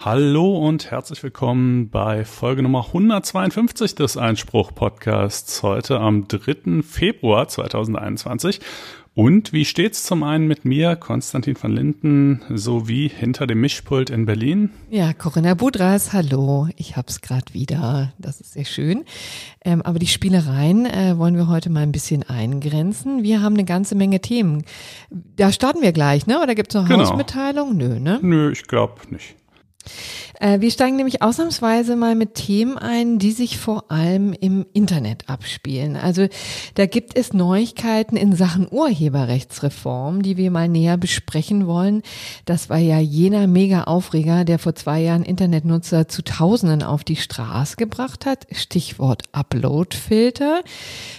Hallo und herzlich willkommen bei Folge Nummer 152 des Einspruch Podcasts heute am 3. Februar 2021. Und wie steht's zum einen mit mir, Konstantin van Linden, sowie hinter dem Mischpult in Berlin? Ja, Corinna Budras, hallo. Ich hab's gerade wieder. Das ist sehr schön. Ähm, aber die Spielereien äh, wollen wir heute mal ein bisschen eingrenzen. Wir haben eine ganze Menge Themen. Da starten wir gleich, ne? Oder gibt's noch genau. Hausmitteilung? Nö, ne? Nö, ich glaube nicht. Äh, wir steigen nämlich ausnahmsweise mal mit Themen ein, die sich vor allem im Internet abspielen. Also da gibt es Neuigkeiten in Sachen Urheberrechtsreform, die wir mal näher besprechen wollen. Das war ja jener Mega-Aufreger, der vor zwei Jahren Internetnutzer zu Tausenden auf die Straße gebracht hat. Stichwort Uploadfilter.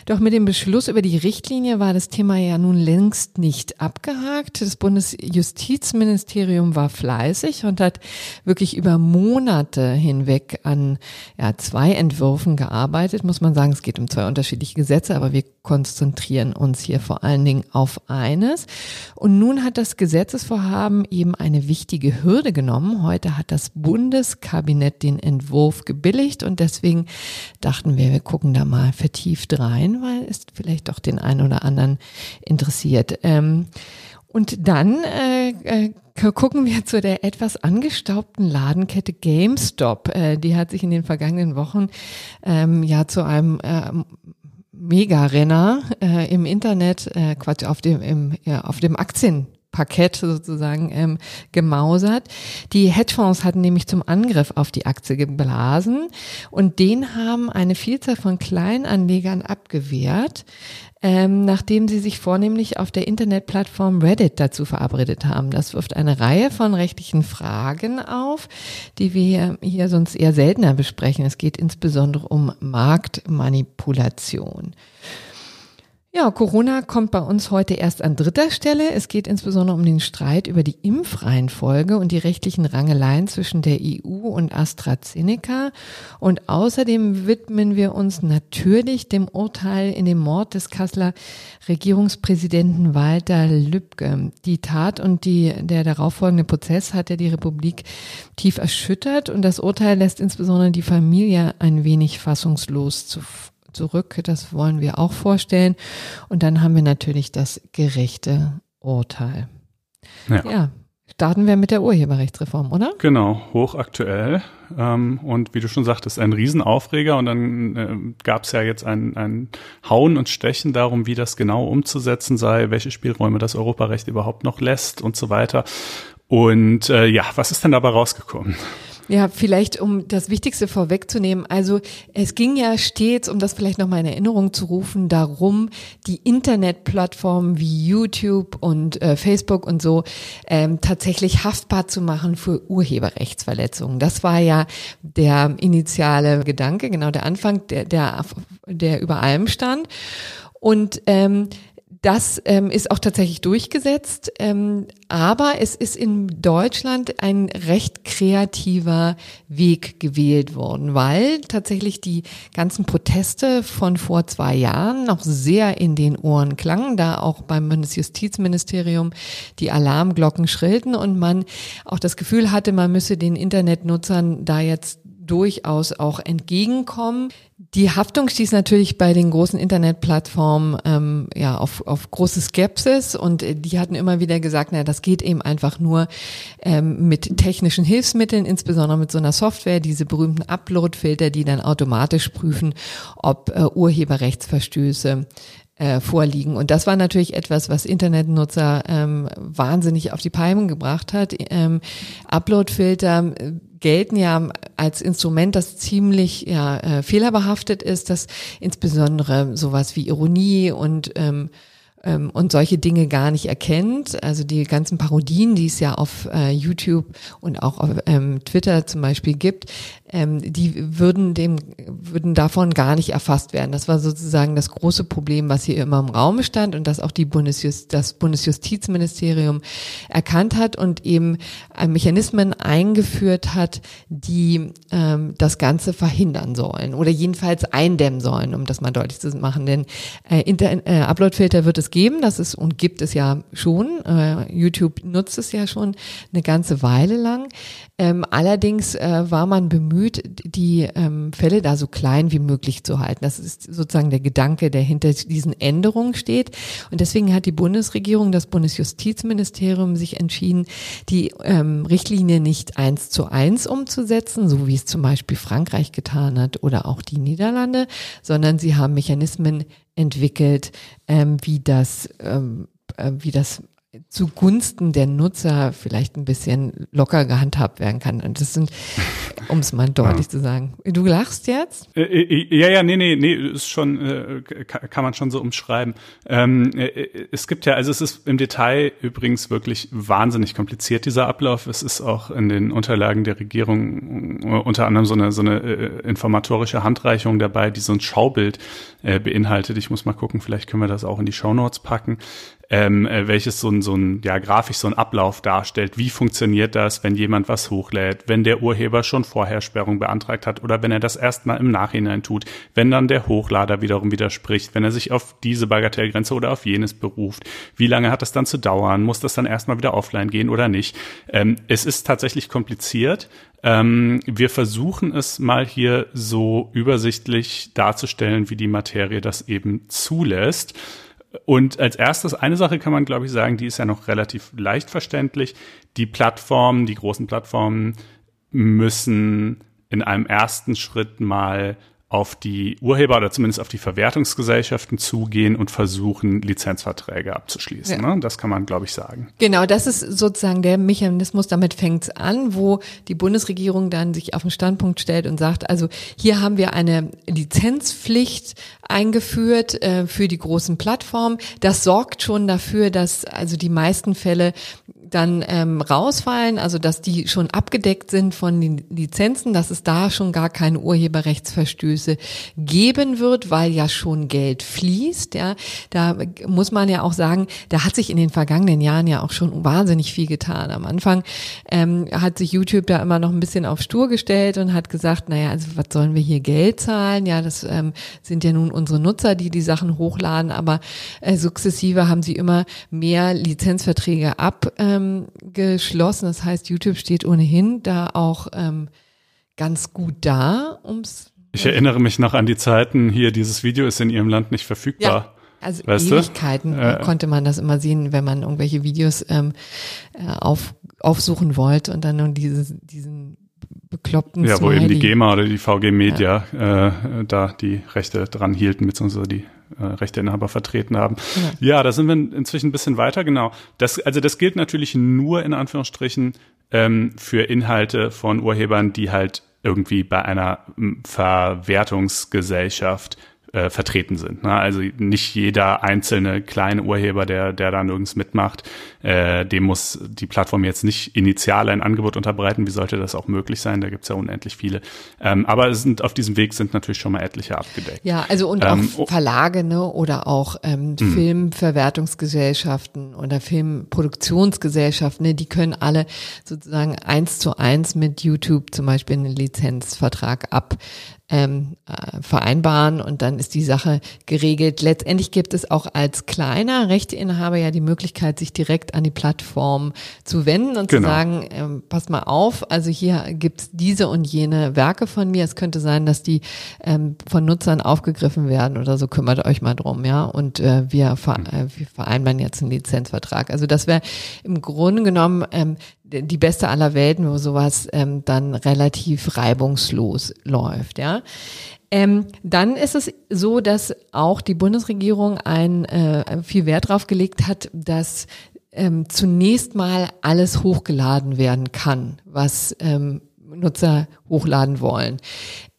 Doch mit dem Beschluss über die Richtlinie war das Thema ja nun längst nicht abgehakt. Das Bundesjustizministerium war fleißig und hat wirklich über Monate hinweg an ja, zwei Entwürfen gearbeitet, muss man sagen. Es geht um zwei unterschiedliche Gesetze, aber wir konzentrieren uns hier vor allen Dingen auf eines. Und nun hat das Gesetzesvorhaben eben eine wichtige Hürde genommen. Heute hat das Bundeskabinett den Entwurf gebilligt und deswegen dachten wir, wir gucken da mal vertieft rein, weil es vielleicht doch den einen oder anderen interessiert. Ähm, und dann äh, äh, gucken wir zu der etwas angestaubten Ladenkette GameStop. Äh, die hat sich in den vergangenen Wochen ähm, ja zu einem äh, Mega-Renner äh, im Internet, äh, Quatsch, auf dem, im, ja, auf dem Aktien Parkett sozusagen ähm, gemausert. Die Hedgefonds hatten nämlich zum Angriff auf die Aktie geblasen und den haben eine Vielzahl von Kleinanlegern abgewehrt ähm, nachdem sie sich vornehmlich auf der Internetplattform Reddit dazu verabredet haben. Das wirft eine Reihe von rechtlichen Fragen auf, die wir hier sonst eher seltener besprechen. Es geht insbesondere um Marktmanipulation. Ja, Corona kommt bei uns heute erst an dritter Stelle. Es geht insbesondere um den Streit über die Impfreihenfolge und die rechtlichen Rangeleien zwischen der EU und AstraZeneca. Und außerdem widmen wir uns natürlich dem Urteil in dem Mord des Kasseler Regierungspräsidenten Walter Lübcke. Die Tat und die, der darauffolgende Prozess hat ja die Republik tief erschüttert und das Urteil lässt insbesondere die Familie ein wenig fassungslos zu zurück. Das wollen wir auch vorstellen. Und dann haben wir natürlich das gerechte Urteil. Ja. ja. Starten wir mit der Urheberrechtsreform, oder? Genau, hochaktuell. Ähm, und wie du schon sagtest, ein Riesenaufreger. Und dann äh, gab es ja jetzt ein, ein Hauen und Stechen darum, wie das genau umzusetzen sei, welche Spielräume das Europarecht überhaupt noch lässt und so weiter. Und äh, ja, was ist denn dabei rausgekommen? Ja, vielleicht um das Wichtigste vorwegzunehmen. Also es ging ja stets, um das vielleicht nochmal in Erinnerung zu rufen, darum, die Internetplattformen wie YouTube und äh, Facebook und so ähm, tatsächlich haftbar zu machen für Urheberrechtsverletzungen. Das war ja der initiale Gedanke, genau der Anfang, der, der, der über allem stand. Und ähm, das ähm, ist auch tatsächlich durchgesetzt, ähm, aber es ist in Deutschland ein recht kreativer Weg gewählt worden, weil tatsächlich die ganzen Proteste von vor zwei Jahren noch sehr in den Ohren klangen, da auch beim Bundesjustizministerium die Alarmglocken schrillten und man auch das Gefühl hatte, man müsse den Internetnutzern da jetzt durchaus auch entgegenkommen. Die Haftung stieß natürlich bei den großen Internetplattformen ähm, ja auf, auf große Skepsis und die hatten immer wieder gesagt, na das geht eben einfach nur ähm, mit technischen Hilfsmitteln, insbesondere mit so einer Software, diese berühmten Upload-Filter, die dann automatisch prüfen, ob äh, Urheberrechtsverstöße äh, vorliegen. Und das war natürlich etwas, was Internetnutzer ähm, wahnsinnig auf die Palmen gebracht hat. Ähm, Uploadfilter äh, gelten ja als Instrument, das ziemlich ja, äh, fehlerbehaftet ist, dass insbesondere sowas wie Ironie und ähm, ähm, und solche Dinge gar nicht erkennt. Also die ganzen Parodien, die es ja auf äh, YouTube und auch auf ähm, Twitter zum Beispiel gibt, ähm, die würden dem, würden davon gar nicht erfasst werden. Das war sozusagen das große Problem, was hier immer im Raum stand und das auch die Bundesjust, das Bundesjustizministerium erkannt hat und eben äh, Mechanismen eingeführt hat, die ähm, das Ganze verhindern sollen oder jedenfalls eindämmen sollen, um das mal deutlich zu machen. Denn äh, äh, Uploadfilter wird es geben, das ist und gibt es ja schon. Äh, YouTube nutzt es ja schon eine ganze Weile lang. Ähm, allerdings äh, war man bemüht, die ähm, Fälle da so klein wie möglich zu halten. Das ist sozusagen der Gedanke, der hinter diesen Änderungen steht. Und deswegen hat die Bundesregierung, das Bundesjustizministerium sich entschieden, die ähm, Richtlinie nicht eins zu eins umzusetzen, so wie es zum Beispiel Frankreich getan hat oder auch die Niederlande, sondern sie haben Mechanismen entwickelt, ähm, wie das, ähm, äh, wie das zugunsten der Nutzer vielleicht ein bisschen locker gehandhabt werden kann. Und das sind, um es mal deutlich ja. zu sagen. Du lachst jetzt? Äh, äh, ja, ja, nee, nee, nee, ist schon, äh, kann man schon so umschreiben. Ähm, es gibt ja, also es ist im Detail übrigens wirklich wahnsinnig kompliziert, dieser Ablauf. Es ist auch in den Unterlagen der Regierung unter anderem so eine, so eine informatorische Handreichung dabei, die so ein Schaubild beinhaltet. Ich muss mal gucken, vielleicht können wir das auch in die Show Notes packen ähm, äh, welches so ein, so ein, ja, grafisch so ein Ablauf darstellt. Wie funktioniert das, wenn jemand was hochlädt, wenn der Urheber schon vorher Sperrung beantragt hat oder wenn er das erstmal im Nachhinein tut, wenn dann der Hochlader wiederum widerspricht, wenn er sich auf diese Bagatellgrenze oder auf jenes beruft. Wie lange hat das dann zu dauern? Muss das dann erstmal wieder offline gehen oder nicht? Ähm, es ist tatsächlich kompliziert. Ähm, wir versuchen es mal hier so übersichtlich darzustellen, wie die Materie das eben zulässt. Und als erstes, eine Sache kann man, glaube ich, sagen, die ist ja noch relativ leicht verständlich. Die Plattformen, die großen Plattformen müssen in einem ersten Schritt mal auf die Urheber oder zumindest auf die Verwertungsgesellschaften zugehen und versuchen, Lizenzverträge abzuschließen. Ja. Ne? Das kann man, glaube ich, sagen. Genau, das ist sozusagen der Mechanismus, damit fängt es an, wo die Bundesregierung dann sich auf den Standpunkt stellt und sagt, also hier haben wir eine Lizenzpflicht eingeführt äh, für die großen Plattformen. Das sorgt schon dafür, dass also die meisten Fälle dann ähm, rausfallen, also dass die schon abgedeckt sind von den Lizenzen, dass es da schon gar keine Urheberrechtsverstöße geben wird, weil ja schon Geld fließt. Ja, da muss man ja auch sagen, da hat sich in den vergangenen Jahren ja auch schon wahnsinnig viel getan. Am Anfang ähm, hat sich YouTube da immer noch ein bisschen auf Stur gestellt und hat gesagt, naja, also was sollen wir hier Geld zahlen? Ja, das ähm, sind ja nun unsere Nutzer, die die Sachen hochladen, aber äh, sukzessive haben sie immer mehr Lizenzverträge ab. Ähm, ähm, geschlossen. Das heißt, YouTube steht ohnehin da auch ähm, ganz gut da, ums. Ich erinnere mich noch an die Zeiten hier, dieses Video ist in Ihrem Land nicht verfügbar. Ja. Also weißt Ewigkeiten äh, konnte man das immer sehen, wenn man irgendwelche Videos ähm, äh, auf, aufsuchen wollte und dann nur dieses, diesen bekloppten Ja, wo eben die GEMA oder die VG Media ja. äh, da die Rechte dran hielten, beziehungsweise die äh, Rechteinhaber vertreten haben. Ja. ja, da sind wir inzwischen ein bisschen weiter, genau. Das, also das gilt natürlich nur in Anführungsstrichen ähm, für Inhalte von Urhebern, die halt irgendwie bei einer Verwertungsgesellschaft äh, vertreten sind. Ne? Also nicht jeder einzelne kleine Urheber, der, der da nirgends mitmacht, äh, dem muss die Plattform jetzt nicht initial ein Angebot unterbreiten. Wie sollte das auch möglich sein? Da gibt's ja unendlich viele. Ähm, aber es sind, auf diesem Weg sind natürlich schon mal etliche abgedeckt. Ja, also und ähm, auch Verlage ne? oder auch ähm, hm. Filmverwertungsgesellschaften oder Filmproduktionsgesellschaften, ne? die können alle sozusagen eins zu eins mit YouTube zum Beispiel einen Lizenzvertrag ab ähm, äh, vereinbaren und dann ist die Sache geregelt. Letztendlich gibt es auch als kleiner Rechteinhaber ja die Möglichkeit, sich direkt an die Plattform zu wenden und genau. zu sagen, ähm, pass mal auf, also hier gibt's diese und jene Werke von mir. Es könnte sein, dass die ähm, von Nutzern aufgegriffen werden oder so, kümmert euch mal drum, ja. Und äh, wir, ver äh, wir vereinbaren jetzt einen Lizenzvertrag. Also das wäre im Grunde genommen ähm, die beste aller Welten, wo sowas ähm, dann relativ reibungslos läuft, ja. Ähm, dann ist es so, dass auch die Bundesregierung ein äh, viel Wert darauf gelegt hat, dass ähm, zunächst mal alles hochgeladen werden kann, was ähm, Nutzer hochladen wollen.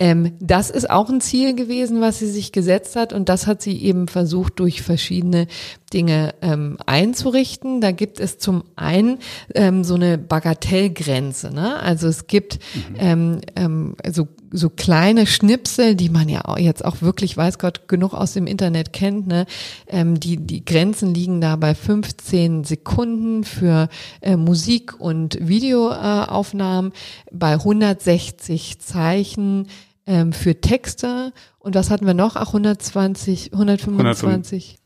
Ähm, das ist auch ein Ziel gewesen, was sie sich gesetzt hat und das hat sie eben versucht durch verschiedene Dinge ähm, einzurichten. Da gibt es zum einen ähm, so eine Bagatellgrenze. Ne? Also es gibt mhm. ähm, ähm, so, so kleine Schnipsel, die man ja jetzt auch wirklich, weiß Gott, genug aus dem Internet kennt. Ne? Ähm, die, die Grenzen liegen da bei 15 Sekunden für äh, Musik und Videoaufnahmen, äh, bei 160 Zeichen ähm, für Texte. Und was hatten wir noch? Ach, 120, 125.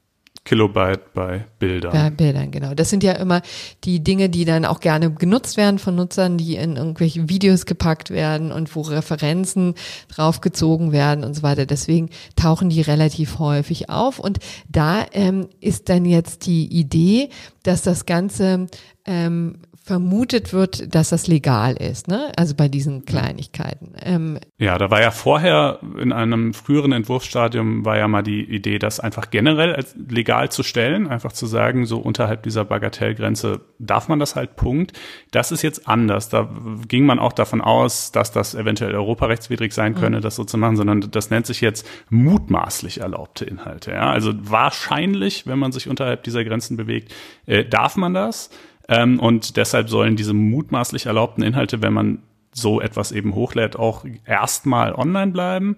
Kilobyte bei Bildern. Bei Bildern, genau. Das sind ja immer die Dinge, die dann auch gerne genutzt werden von Nutzern, die in irgendwelche Videos gepackt werden und wo Referenzen draufgezogen werden und so weiter. Deswegen tauchen die relativ häufig auf. Und da ähm, ist dann jetzt die Idee, dass das Ganze ähm, vermutet wird, dass das legal ist, ne? Also bei diesen Kleinigkeiten. Ähm, ja, da war ja vorher in einem früheren Entwurfsstadium war ja mal die Idee, das einfach generell als legal zu stellen, einfach zu sagen, so unterhalb dieser Bagatellgrenze darf man das halt. Punkt. Das ist jetzt anders. Da ging man auch davon aus, dass das eventuell europarechtswidrig sein könne, mhm. das so zu machen, sondern das nennt sich jetzt mutmaßlich erlaubte Inhalte. Ja? Also wahrscheinlich, wenn man sich unterhalb dieser Grenzen bewegt, äh, darf man das. Ähm, und deshalb sollen diese mutmaßlich erlaubten Inhalte, wenn man so etwas eben hochlädt, auch erstmal online bleiben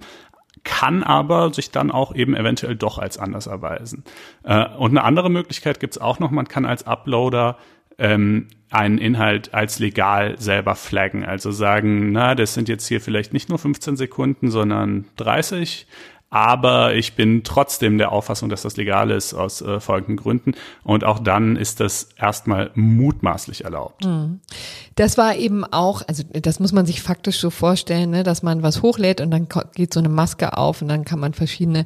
kann aber sich dann auch eben eventuell doch als anders erweisen. Äh, und eine andere Möglichkeit gibt's auch noch, man kann als Uploader ähm, einen Inhalt als legal selber flaggen. Also sagen, na, das sind jetzt hier vielleicht nicht nur 15 Sekunden, sondern 30 aber ich bin trotzdem der Auffassung, dass das legal ist aus äh, folgenden Gründen. Und auch dann ist das erstmal mutmaßlich erlaubt. Mhm. Das war eben auch, also das muss man sich faktisch so vorstellen, ne, dass man was hochlädt und dann geht so eine Maske auf und dann kann man verschiedene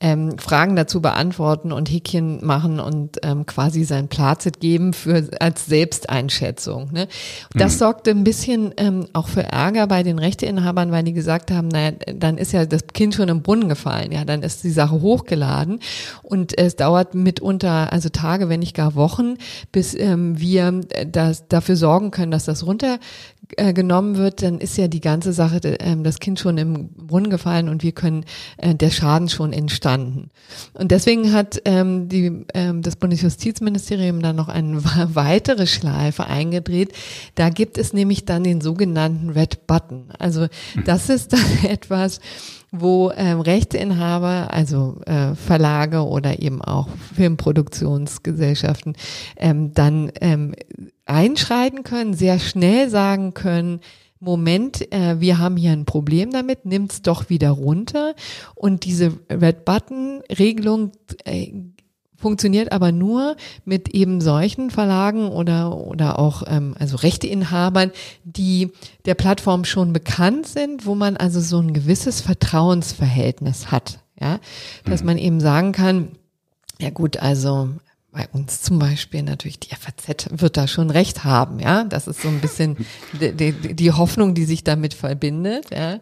ähm, Fragen dazu beantworten und Häkchen machen und ähm, quasi sein Plazit geben für als Selbsteinschätzung. Ne? Das mhm. sorgte ein bisschen ähm, auch für Ärger bei den Rechteinhabern, weil die gesagt haben, naja, dann ist ja das Kind schon im Brunnen gefallen gefallen. Ja, dann ist die Sache hochgeladen und es dauert mitunter, also Tage, wenn nicht gar Wochen, bis ähm, wir das, dafür sorgen können, dass das runtergenommen wird. Dann ist ja die ganze Sache, ähm, das Kind schon im Brunnen gefallen und wir können, äh, der Schaden schon entstanden. Und deswegen hat ähm, die, ähm, das Bundesjustizministerium dann noch eine weitere Schleife eingedreht. Da gibt es nämlich dann den sogenannten Red Button. Also das ist dann etwas, wo ähm, Rechteinhaber, also äh, Verlage oder eben auch Filmproduktionsgesellschaften, ähm, dann ähm, einschreiten können, sehr schnell sagen können, Moment, äh, wir haben hier ein Problem damit, nimmt's doch wieder runter. Und diese Red Button Regelung äh, funktioniert aber nur mit eben solchen Verlagen oder, oder auch ähm, also Rechteinhabern, die der Plattform schon bekannt sind, wo man also so ein gewisses Vertrauensverhältnis hat. Ja, dass mhm. man eben sagen kann, ja gut, also bei uns zum Beispiel natürlich die FAZ wird da schon recht haben, ja. Das ist so ein bisschen die, die, die Hoffnung, die sich damit verbindet, ja.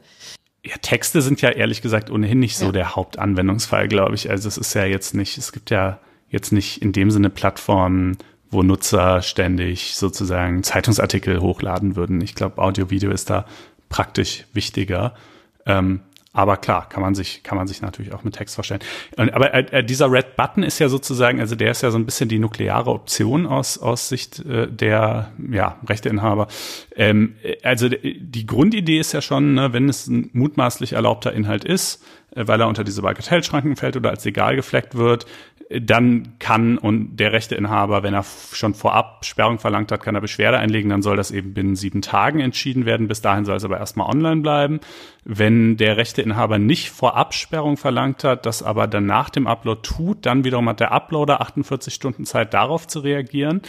Ja, Texte sind ja ehrlich gesagt ohnehin nicht so ja. der Hauptanwendungsfall, glaube ich. Also es ist ja jetzt nicht, es gibt ja jetzt nicht in dem Sinne Plattformen, wo Nutzer ständig sozusagen Zeitungsartikel hochladen würden. Ich glaube, Audio-Video ist da praktisch wichtiger. Ähm, aber klar, kann man sich, kann man sich natürlich auch mit Text vorstellen. Aber äh, äh, dieser Red Button ist ja sozusagen, also der ist ja so ein bisschen die nukleare Option aus, aus Sicht äh, der ja, Rechteinhaber. Ähm, äh, also die Grundidee ist ja schon, ne, wenn es ein mutmaßlich erlaubter Inhalt ist, weil er unter diese Bagatellschranken fällt oder als legal gefleckt wird, dann kann und der Rechteinhaber, wenn er schon vorab Sperrung verlangt hat, kann er Beschwerde einlegen, dann soll das eben binnen sieben Tagen entschieden werden. Bis dahin soll es aber erstmal online bleiben. Wenn der Rechteinhaber nicht vorab Sperrung verlangt hat, das aber dann nach dem Upload tut, dann wiederum hat der Uploader 48 Stunden Zeit, darauf zu reagieren.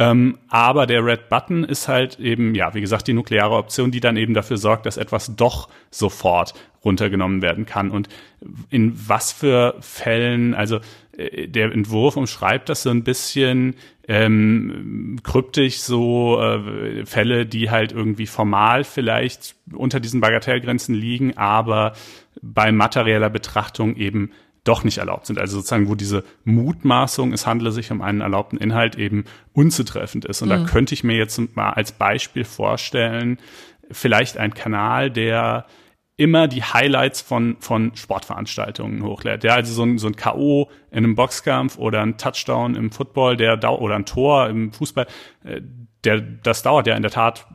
Ähm, aber der Red Button ist halt eben, ja, wie gesagt, die nukleare Option, die dann eben dafür sorgt, dass etwas doch sofort runtergenommen werden kann. Und in was für Fällen, also äh, der Entwurf umschreibt das so ein bisschen ähm, kryptisch, so äh, Fälle, die halt irgendwie formal vielleicht unter diesen Bagatellgrenzen liegen, aber bei materieller Betrachtung eben doch nicht erlaubt sind. Also sozusagen, wo diese Mutmaßung, es handle sich um einen erlaubten Inhalt, eben unzutreffend ist. Und mhm. da könnte ich mir jetzt mal als Beispiel vorstellen, vielleicht ein Kanal, der immer die Highlights von, von Sportveranstaltungen hochlädt. Ja, also so ein, so ein K.O. in einem Boxkampf oder ein Touchdown im Football, der oder ein Tor im Fußball, äh, der, das dauert ja in der Tat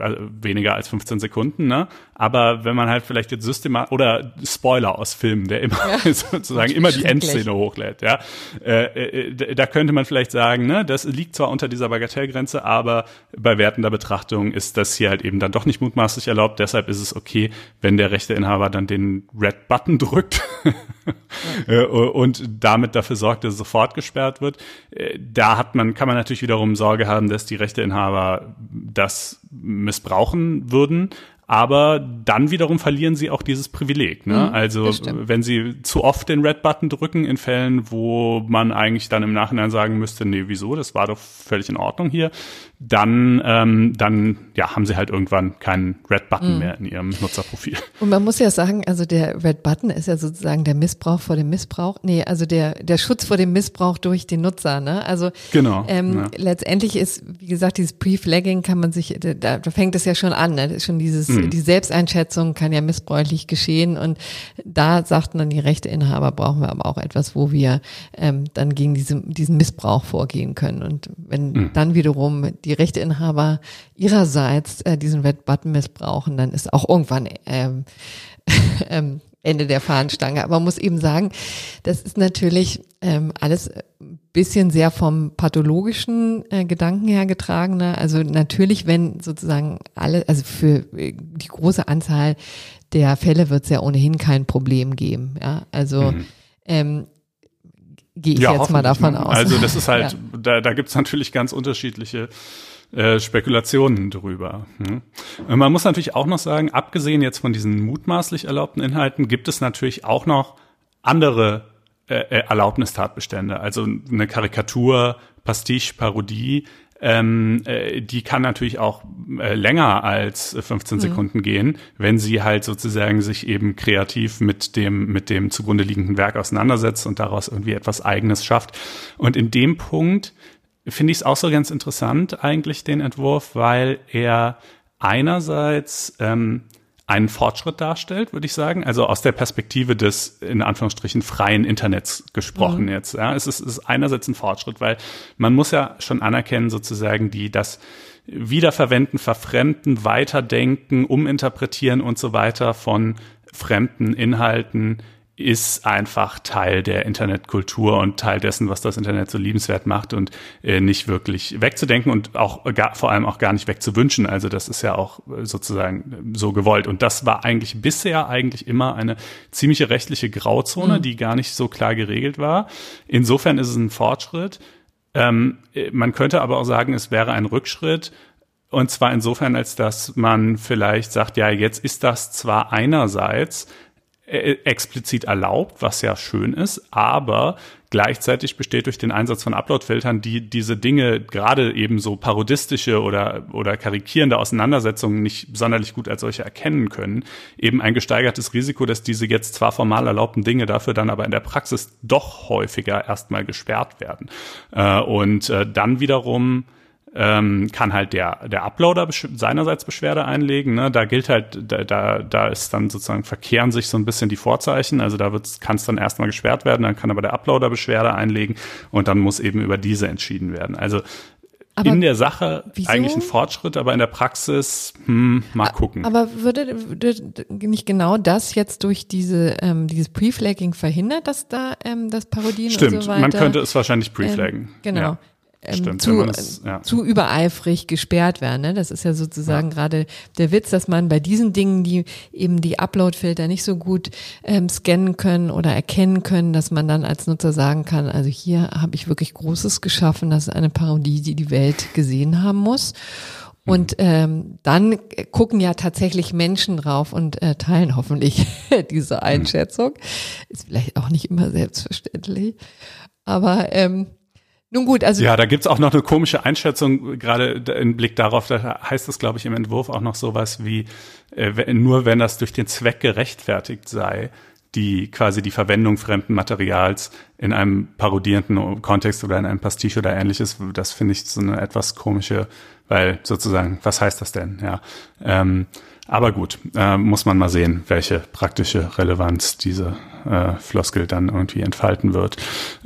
äh, weniger als 15 Sekunden, ne? Aber wenn man halt vielleicht jetzt systematisch oder Spoiler aus Filmen, der immer ja. sozusagen immer die Endszene hochlädt, ja, äh, äh, da könnte man vielleicht sagen, ne, das liegt zwar unter dieser Bagatellgrenze, aber bei wertender Betrachtung ist das hier halt eben dann doch nicht mutmaßlich erlaubt. Deshalb ist es okay, wenn der Rechteinhaber dann den Red Button drückt ja. Äh, und damit damit dafür sorgt, dass es sofort gesperrt wird. Äh, da hat man, kann man natürlich wiederum Sorge haben, dass die Rechteinhaber das missbrauchen würden aber dann wiederum verlieren sie auch dieses Privileg. Ne? Mhm, also wenn sie zu oft den Red-Button drücken in Fällen, wo man eigentlich dann im Nachhinein sagen müsste, nee, wieso, das war doch völlig in Ordnung hier, dann, ähm, dann ja, haben sie halt irgendwann keinen Red Button mhm. mehr in ihrem Nutzerprofil. Und man muss ja sagen, also der Red Button ist ja sozusagen der Missbrauch vor dem Missbrauch. Nee, also der, der Schutz vor dem Missbrauch durch den Nutzer. Ne? Also genau, ähm, ja. letztendlich ist, wie gesagt, dieses Pre-Flagging kann man sich, da, da fängt es ja schon an. Ne? Das ist schon dieses, mhm. die Selbsteinschätzung kann ja missbräuchlich geschehen. Und da sagten dann die Rechteinhaber, brauchen wir aber auch etwas, wo wir ähm, dann gegen diese, diesen Missbrauch vorgehen können. Und wenn mhm. dann wiederum die die Rechteinhaber ihrerseits äh, diesen Red Button missbrauchen, dann ist auch irgendwann ähm, ähm, Ende der Fahnenstange. Aber man muss eben sagen, das ist natürlich ähm, alles ein bisschen sehr vom pathologischen äh, Gedanken her getragen. Ne? Also natürlich, wenn sozusagen alle, also für äh, die große Anzahl der Fälle wird es ja ohnehin kein Problem geben. Ja, also mhm. ähm, Gehe ich ja, jetzt mal davon ne? aus. Also das ist halt, ja. da, da gibt's natürlich ganz unterschiedliche äh, Spekulationen drüber. Hm. Man muss natürlich auch noch sagen, abgesehen jetzt von diesen mutmaßlich erlaubten Inhalten, gibt es natürlich auch noch andere äh, äh Erlaubnistatbestände. Also eine Karikatur, Pastiche, Parodie, ähm, äh, die kann natürlich auch äh, länger als 15 mhm. Sekunden gehen, wenn sie halt sozusagen sich eben kreativ mit dem, mit dem zugrunde liegenden Werk auseinandersetzt und daraus irgendwie etwas Eigenes schafft. Und in dem Punkt finde ich es auch so ganz interessant eigentlich, den Entwurf, weil er einerseits ähm, einen Fortschritt darstellt, würde ich sagen. Also aus der Perspektive des in Anführungsstrichen freien Internets gesprochen mhm. jetzt. Ja, es ist, es ist einerseits ein Fortschritt, weil man muss ja schon anerkennen, sozusagen, die das Wiederverwenden, Verfremden, Weiterdenken, Uminterpretieren und so weiter von fremden Inhalten ist einfach Teil der Internetkultur und Teil dessen, was das Internet so liebenswert macht und äh, nicht wirklich wegzudenken und auch gar, vor allem auch gar nicht wegzuwünschen. Also das ist ja auch äh, sozusagen so gewollt. Und das war eigentlich bisher eigentlich immer eine ziemliche rechtliche Grauzone, mhm. die gar nicht so klar geregelt war. Insofern ist es ein Fortschritt. Ähm, äh, man könnte aber auch sagen, es wäre ein Rückschritt. Und zwar insofern, als dass man vielleicht sagt, ja, jetzt ist das zwar einerseits äh, explizit erlaubt, was ja schön ist, aber gleichzeitig besteht durch den Einsatz von Upload-Filtern, die diese Dinge, gerade eben so parodistische oder, oder karikierende Auseinandersetzungen nicht sonderlich gut als solche erkennen können, eben ein gesteigertes Risiko, dass diese jetzt zwar formal erlaubten Dinge dafür dann aber in der Praxis doch häufiger erstmal gesperrt werden. Äh, und äh, dann wiederum ähm, kann halt der, der Uploader besch seinerseits Beschwerde einlegen. Ne? Da gilt halt, da, da, da ist dann sozusagen verkehren sich so ein bisschen die Vorzeichen. Also da kann es dann erstmal gesperrt werden, dann kann aber der Uploader Beschwerde einlegen und dann muss eben über diese entschieden werden. Also aber in der Sache wieso? eigentlich ein Fortschritt, aber in der Praxis, hm, mal gucken. Aber würde, würde nicht genau das jetzt durch diese ähm, dieses Preflagging verhindert, dass da ähm, das Parodien Stimmt, und so weiter? man könnte es wahrscheinlich preflaggen. Ähm, genau. Ja ähm, Stimmt, zu, ja. zu übereifrig gesperrt werden. Ne? Das ist ja sozusagen ja. gerade der Witz, dass man bei diesen Dingen, die eben die Upload-Filter nicht so gut ähm, scannen können oder erkennen können, dass man dann als Nutzer sagen kann, also hier habe ich wirklich Großes geschaffen, das ist eine Parodie, die die Welt gesehen haben muss. Und ähm, dann gucken ja tatsächlich Menschen drauf und äh, teilen hoffentlich diese Einschätzung. Ist vielleicht auch nicht immer selbstverständlich. Aber ähm, nun gut, also. Ja, da gibt's auch noch eine komische Einschätzung, gerade im Blick darauf, da heißt es, glaube ich, im Entwurf auch noch sowas wie, äh, nur wenn das durch den Zweck gerechtfertigt sei, die quasi die Verwendung fremden Materials in einem parodierenden Kontext oder in einem Pastiche oder ähnliches, das finde ich so eine etwas komische, weil sozusagen, was heißt das denn? Ja. Ähm, aber gut, äh, muss man mal sehen, welche praktische Relevanz diese äh, Floskel dann irgendwie entfalten wird.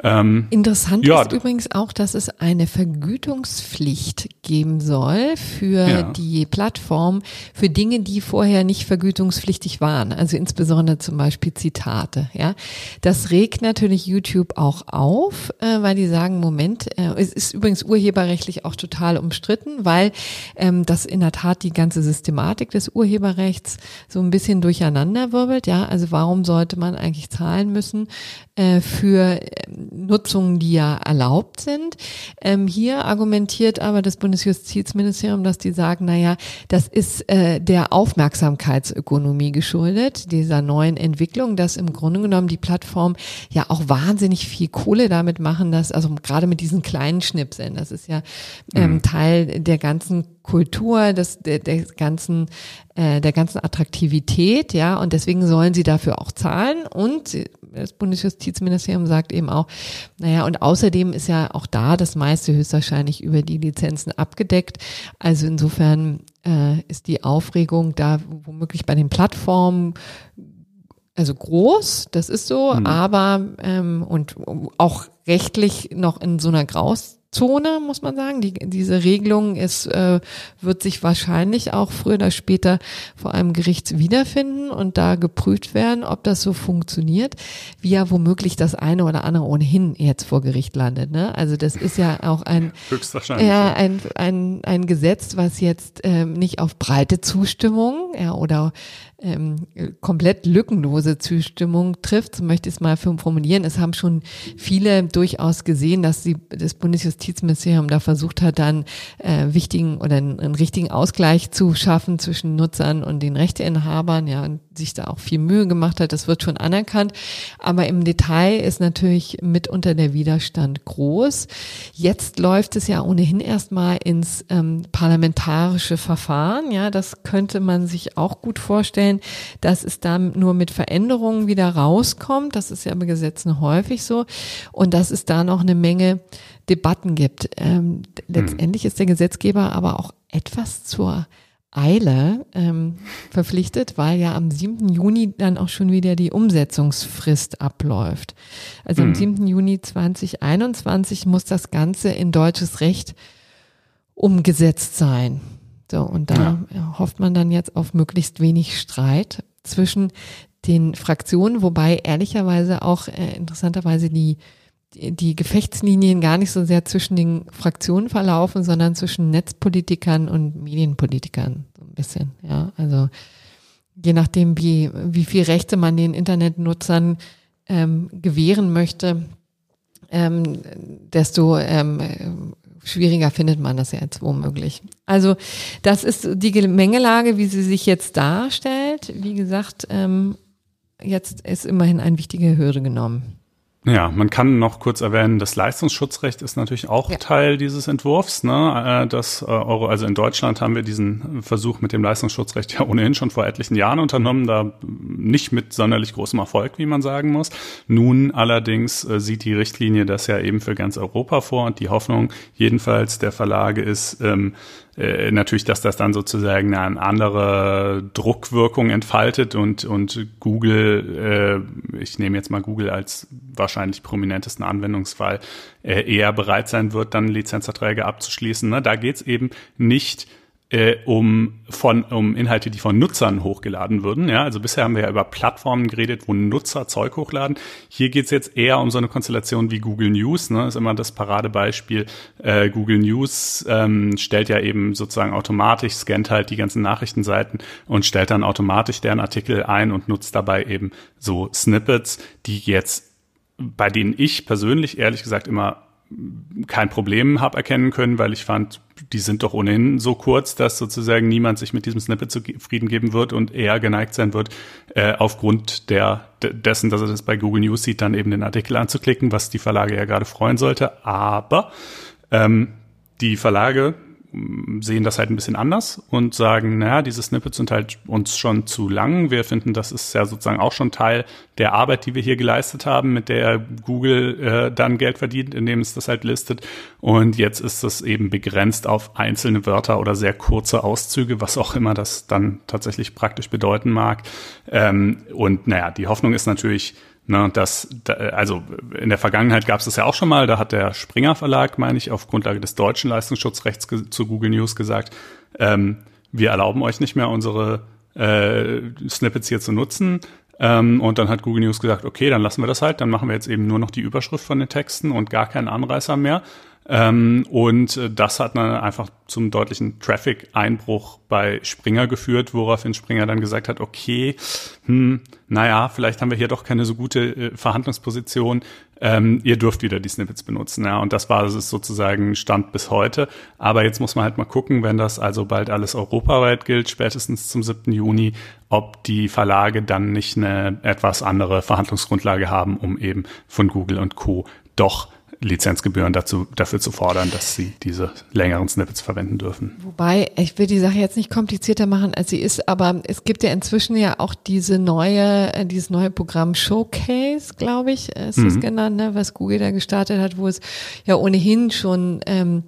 Ähm, Interessant ja, ist übrigens auch, dass es eine Vergütungspflicht geben soll für ja. die Plattform für Dinge, die vorher nicht vergütungspflichtig waren. Also insbesondere zum Beispiel Zitate. Ja, das regt natürlich YouTube auch auf, äh, weil die sagen, Moment, äh, es ist übrigens urheberrechtlich auch total umstritten, weil ähm, das in der Tat die ganze Systematik des Urheberrechts so ein bisschen durcheinander wirbelt. Ja, also warum sollte man eigentlich zahlen müssen äh, für äh, Nutzungen, die ja erlaubt sind. Ähm, hier argumentiert aber das Bundesjustizministerium, dass die sagen, naja, das ist äh, der Aufmerksamkeitsökonomie geschuldet, dieser neuen Entwicklung, dass im Grunde genommen die Plattform ja auch wahnsinnig viel Kohle damit machen, dass, also gerade mit diesen kleinen Schnipseln, das ist ja ähm, mhm. Teil der ganzen Kultur, des, der, der ganzen, äh, der ganzen Attraktivität, ja, und deswegen sollen sie dafür auch zahlen. Und das Bundesjustizministerium sagt eben auch, naja, und außerdem ist ja auch da das meiste höchstwahrscheinlich über die Lizenzen abgedeckt. Also insofern äh, ist die Aufregung da womöglich bei den Plattformen also groß, das ist so, mhm. aber ähm, und auch rechtlich noch in so einer Graus Zone, muss man sagen. Die, diese Regelung ist, äh, wird sich wahrscheinlich auch früher oder später vor einem Gericht wiederfinden und da geprüft werden, ob das so funktioniert, wie ja womöglich das eine oder andere ohnehin jetzt vor Gericht landet. Ne? Also das ist ja auch ein, Höchstwahrscheinlich, ja, ein, ein, ein Gesetz, was jetzt ähm, nicht auf breite Zustimmung ja, oder ähm, komplett lückenlose Zustimmung trifft, so möchte ich es mal formulieren. Es haben schon viele durchaus gesehen, dass sie, das Bundesjustizministerium da versucht hat, dann äh, wichtigen oder einen, einen, richtigen Ausgleich zu schaffen zwischen Nutzern und den Rechteinhabern, ja, und sich da auch viel Mühe gemacht hat. Das wird schon anerkannt. Aber im Detail ist natürlich mitunter der Widerstand groß. Jetzt läuft es ja ohnehin erstmal ins ähm, parlamentarische Verfahren. Ja, das könnte man sich auch gut vorstellen sicherstellen, dass es dann nur mit Veränderungen wieder rauskommt. Das ist ja bei Gesetzen häufig so. Und dass es da noch eine Menge Debatten gibt. Ähm, letztendlich ist der Gesetzgeber aber auch etwas zur Eile ähm, verpflichtet, weil ja am 7. Juni dann auch schon wieder die Umsetzungsfrist abläuft. Also am 7. Mhm. Juni 2021 muss das Ganze in deutsches Recht umgesetzt sein. So, und da ja. hofft man dann jetzt auf möglichst wenig Streit zwischen den Fraktionen, wobei ehrlicherweise auch äh, interessanterweise die, die Gefechtslinien gar nicht so sehr zwischen den Fraktionen verlaufen, sondern zwischen Netzpolitikern und Medienpolitikern so ein bisschen. Ja, also je nachdem, wie, wie viel Rechte man den Internetnutzern ähm, gewähren möchte, ähm, desto ähm, schwieriger findet man das jetzt womöglich. Also das ist die Gemengelage, wie sie sich jetzt darstellt. Wie gesagt, ähm, jetzt ist immerhin eine wichtige Hürde genommen. Ja, man kann noch kurz erwähnen, das Leistungsschutzrecht ist natürlich auch ja. Teil dieses Entwurfs. Ne? Äh, das äh, Euro, also in Deutschland haben wir diesen Versuch mit dem Leistungsschutzrecht ja ohnehin schon vor etlichen Jahren unternommen, da nicht mit sonderlich großem Erfolg, wie man sagen muss. Nun allerdings äh, sieht die Richtlinie das ja eben für ganz Europa vor und die Hoffnung jedenfalls der Verlage ist, ähm, äh, natürlich, dass das dann sozusagen eine andere Druckwirkung entfaltet und, und Google, äh, ich nehme jetzt mal Google als wahrscheinlich prominentesten Anwendungsfall, äh, eher bereit sein wird, dann Lizenzverträge abzuschließen. Ne? Da geht's eben nicht äh, um von um Inhalte, die von Nutzern hochgeladen würden. Ja, also bisher haben wir ja über Plattformen geredet, wo Nutzer Zeug hochladen. Hier geht's jetzt eher um so eine Konstellation wie Google News. Ne, ist immer das Paradebeispiel. Äh, Google News ähm, stellt ja eben sozusagen automatisch, scannt halt die ganzen Nachrichtenseiten und stellt dann automatisch deren Artikel ein und nutzt dabei eben so Snippets, die jetzt bei denen ich persönlich ehrlich gesagt immer kein Problem habe erkennen können, weil ich fand, die sind doch ohnehin so kurz, dass sozusagen niemand sich mit diesem Snippet zufrieden geben wird und eher geneigt sein wird, äh, aufgrund der, dessen, dass er das bei Google News sieht, dann eben den Artikel anzuklicken, was die Verlage ja gerade freuen sollte. Aber ähm, die Verlage sehen das halt ein bisschen anders und sagen, naja, diese Snippets sind halt uns schon zu lang. Wir finden, das ist ja sozusagen auch schon Teil der Arbeit, die wir hier geleistet haben, mit der Google äh, dann Geld verdient, indem es das halt listet. Und jetzt ist das eben begrenzt auf einzelne Wörter oder sehr kurze Auszüge, was auch immer das dann tatsächlich praktisch bedeuten mag. Ähm, und naja, die Hoffnung ist natürlich, Ne, das, also in der Vergangenheit gab es das ja auch schon mal. Da hat der Springer Verlag, meine ich, auf Grundlage des deutschen Leistungsschutzrechts zu Google News gesagt, ähm, wir erlauben euch nicht mehr unsere äh, Snippets hier zu nutzen. Ähm, und dann hat Google News gesagt, okay, dann lassen wir das halt. Dann machen wir jetzt eben nur noch die Überschrift von den Texten und gar keinen Anreißer mehr. Ähm, und äh, das hat dann einfach zum deutlichen Traffic-Einbruch bei Springer geführt, woraufhin Springer dann gesagt hat, okay, hm, naja, vielleicht haben wir hier doch keine so gute äh, Verhandlungsposition. Ähm, ihr dürft wieder die Snippets benutzen. Ja, und das war es sozusagen Stand bis heute. Aber jetzt muss man halt mal gucken, wenn das also bald alles europaweit gilt, spätestens zum 7. Juni, ob die Verlage dann nicht eine etwas andere Verhandlungsgrundlage haben, um eben von Google und Co. doch Lizenzgebühren dazu, dafür zu fordern, dass sie diese längeren Snippets verwenden dürfen. Wobei, ich will die Sache jetzt nicht komplizierter machen, als sie ist, aber es gibt ja inzwischen ja auch diese neue, äh, dieses neue Programm Showcase, glaube ich, ist mhm. es genannt, ne, was Google da gestartet hat, wo es ja ohnehin schon ähm,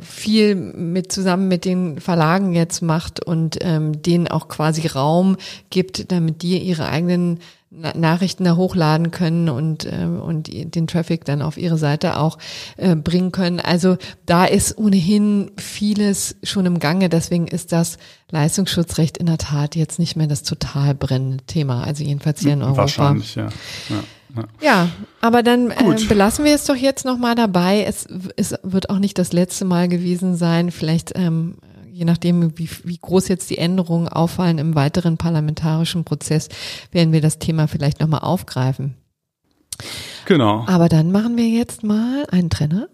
viel mit zusammen mit den Verlagen jetzt macht und ähm, denen auch quasi Raum gibt, damit die ihre eigenen Nachrichten da hochladen können und, äh, und den Traffic dann auf ihre Seite auch äh, bringen können. Also da ist ohnehin vieles schon im Gange. Deswegen ist das Leistungsschutzrecht in der Tat jetzt nicht mehr das total brennende Thema. Also jedenfalls hier in Europa. Wahrscheinlich, ja. ja. Ja. ja, aber dann äh, belassen wir es doch jetzt nochmal dabei. Es, es wird auch nicht das letzte Mal gewesen sein. Vielleicht ähm, je nachdem, wie, wie groß jetzt die Änderungen auffallen im weiteren parlamentarischen Prozess, werden wir das Thema vielleicht nochmal aufgreifen. Genau. Aber dann machen wir jetzt mal einen Trenner.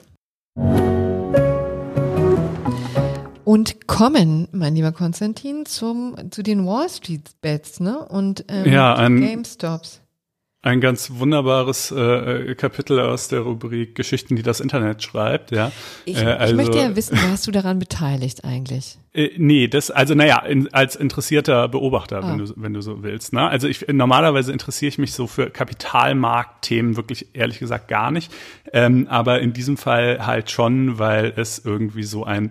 Und kommen, mein lieber Konstantin, zum, zu den Wall Street Bets, ne? Und ähm, ja, ein, GameStops. Ein ganz wunderbares äh, Kapitel aus der Rubrik Geschichten, die das Internet schreibt, ja. Ich, äh, also, ich möchte ja wissen, warst du daran beteiligt eigentlich? Äh, nee, das, also naja, in, als interessierter Beobachter, ah. wenn, du, wenn du so willst. Ne? Also ich normalerweise interessiere ich mich so für Kapitalmarktthemen wirklich ehrlich gesagt gar nicht. Ähm, aber in diesem Fall halt schon, weil es irgendwie so ein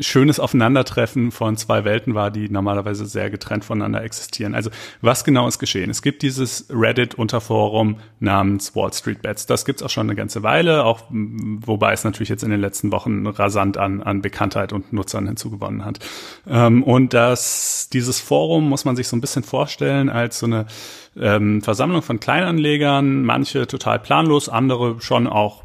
schönes Aufeinandertreffen von zwei Welten war, die normalerweise sehr getrennt voneinander existieren. Also was genau ist geschehen? Es gibt dieses Reddit-Unterforum namens Wall Street Bets. Das gibt's auch schon eine ganze Weile, auch wobei es natürlich jetzt in den letzten Wochen rasant an, an Bekanntheit und Nutzern hinzugewonnen hat. Ähm, und das, dieses Forum muss man sich so ein bisschen vorstellen als so eine ähm, Versammlung von Kleinanlegern, manche total planlos, andere schon auch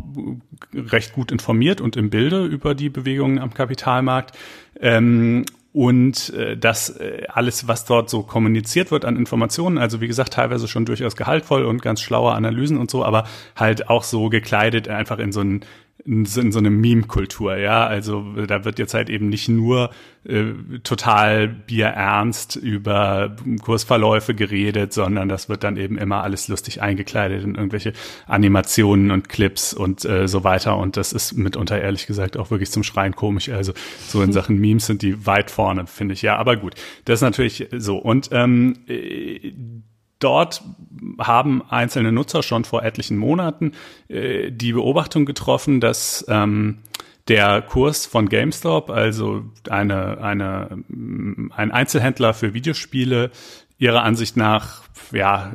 recht gut informiert und im Bilde über die Bewegungen am Kapitalmarkt. Ähm, und äh, das äh, alles, was dort so kommuniziert wird an Informationen, also wie gesagt, teilweise schon durchaus gehaltvoll und ganz schlaue Analysen und so, aber halt auch so gekleidet einfach in so ein in so, in so eine Meme-Kultur, ja. Also da wird jetzt halt eben nicht nur äh, total bierernst über Kursverläufe geredet, sondern das wird dann eben immer alles lustig eingekleidet in irgendwelche Animationen und Clips und äh, so weiter. Und das ist mitunter ehrlich gesagt auch wirklich zum Schreien komisch. Also so in Sachen Memes sind die weit vorne, finde ich. Ja, aber gut, das ist natürlich so. Und ähm, äh, Dort haben einzelne Nutzer schon vor etlichen Monaten äh, die Beobachtung getroffen, dass ähm, der Kurs von GameStop, also eine, eine, ein Einzelhändler für Videospiele, ihrer Ansicht nach, ja,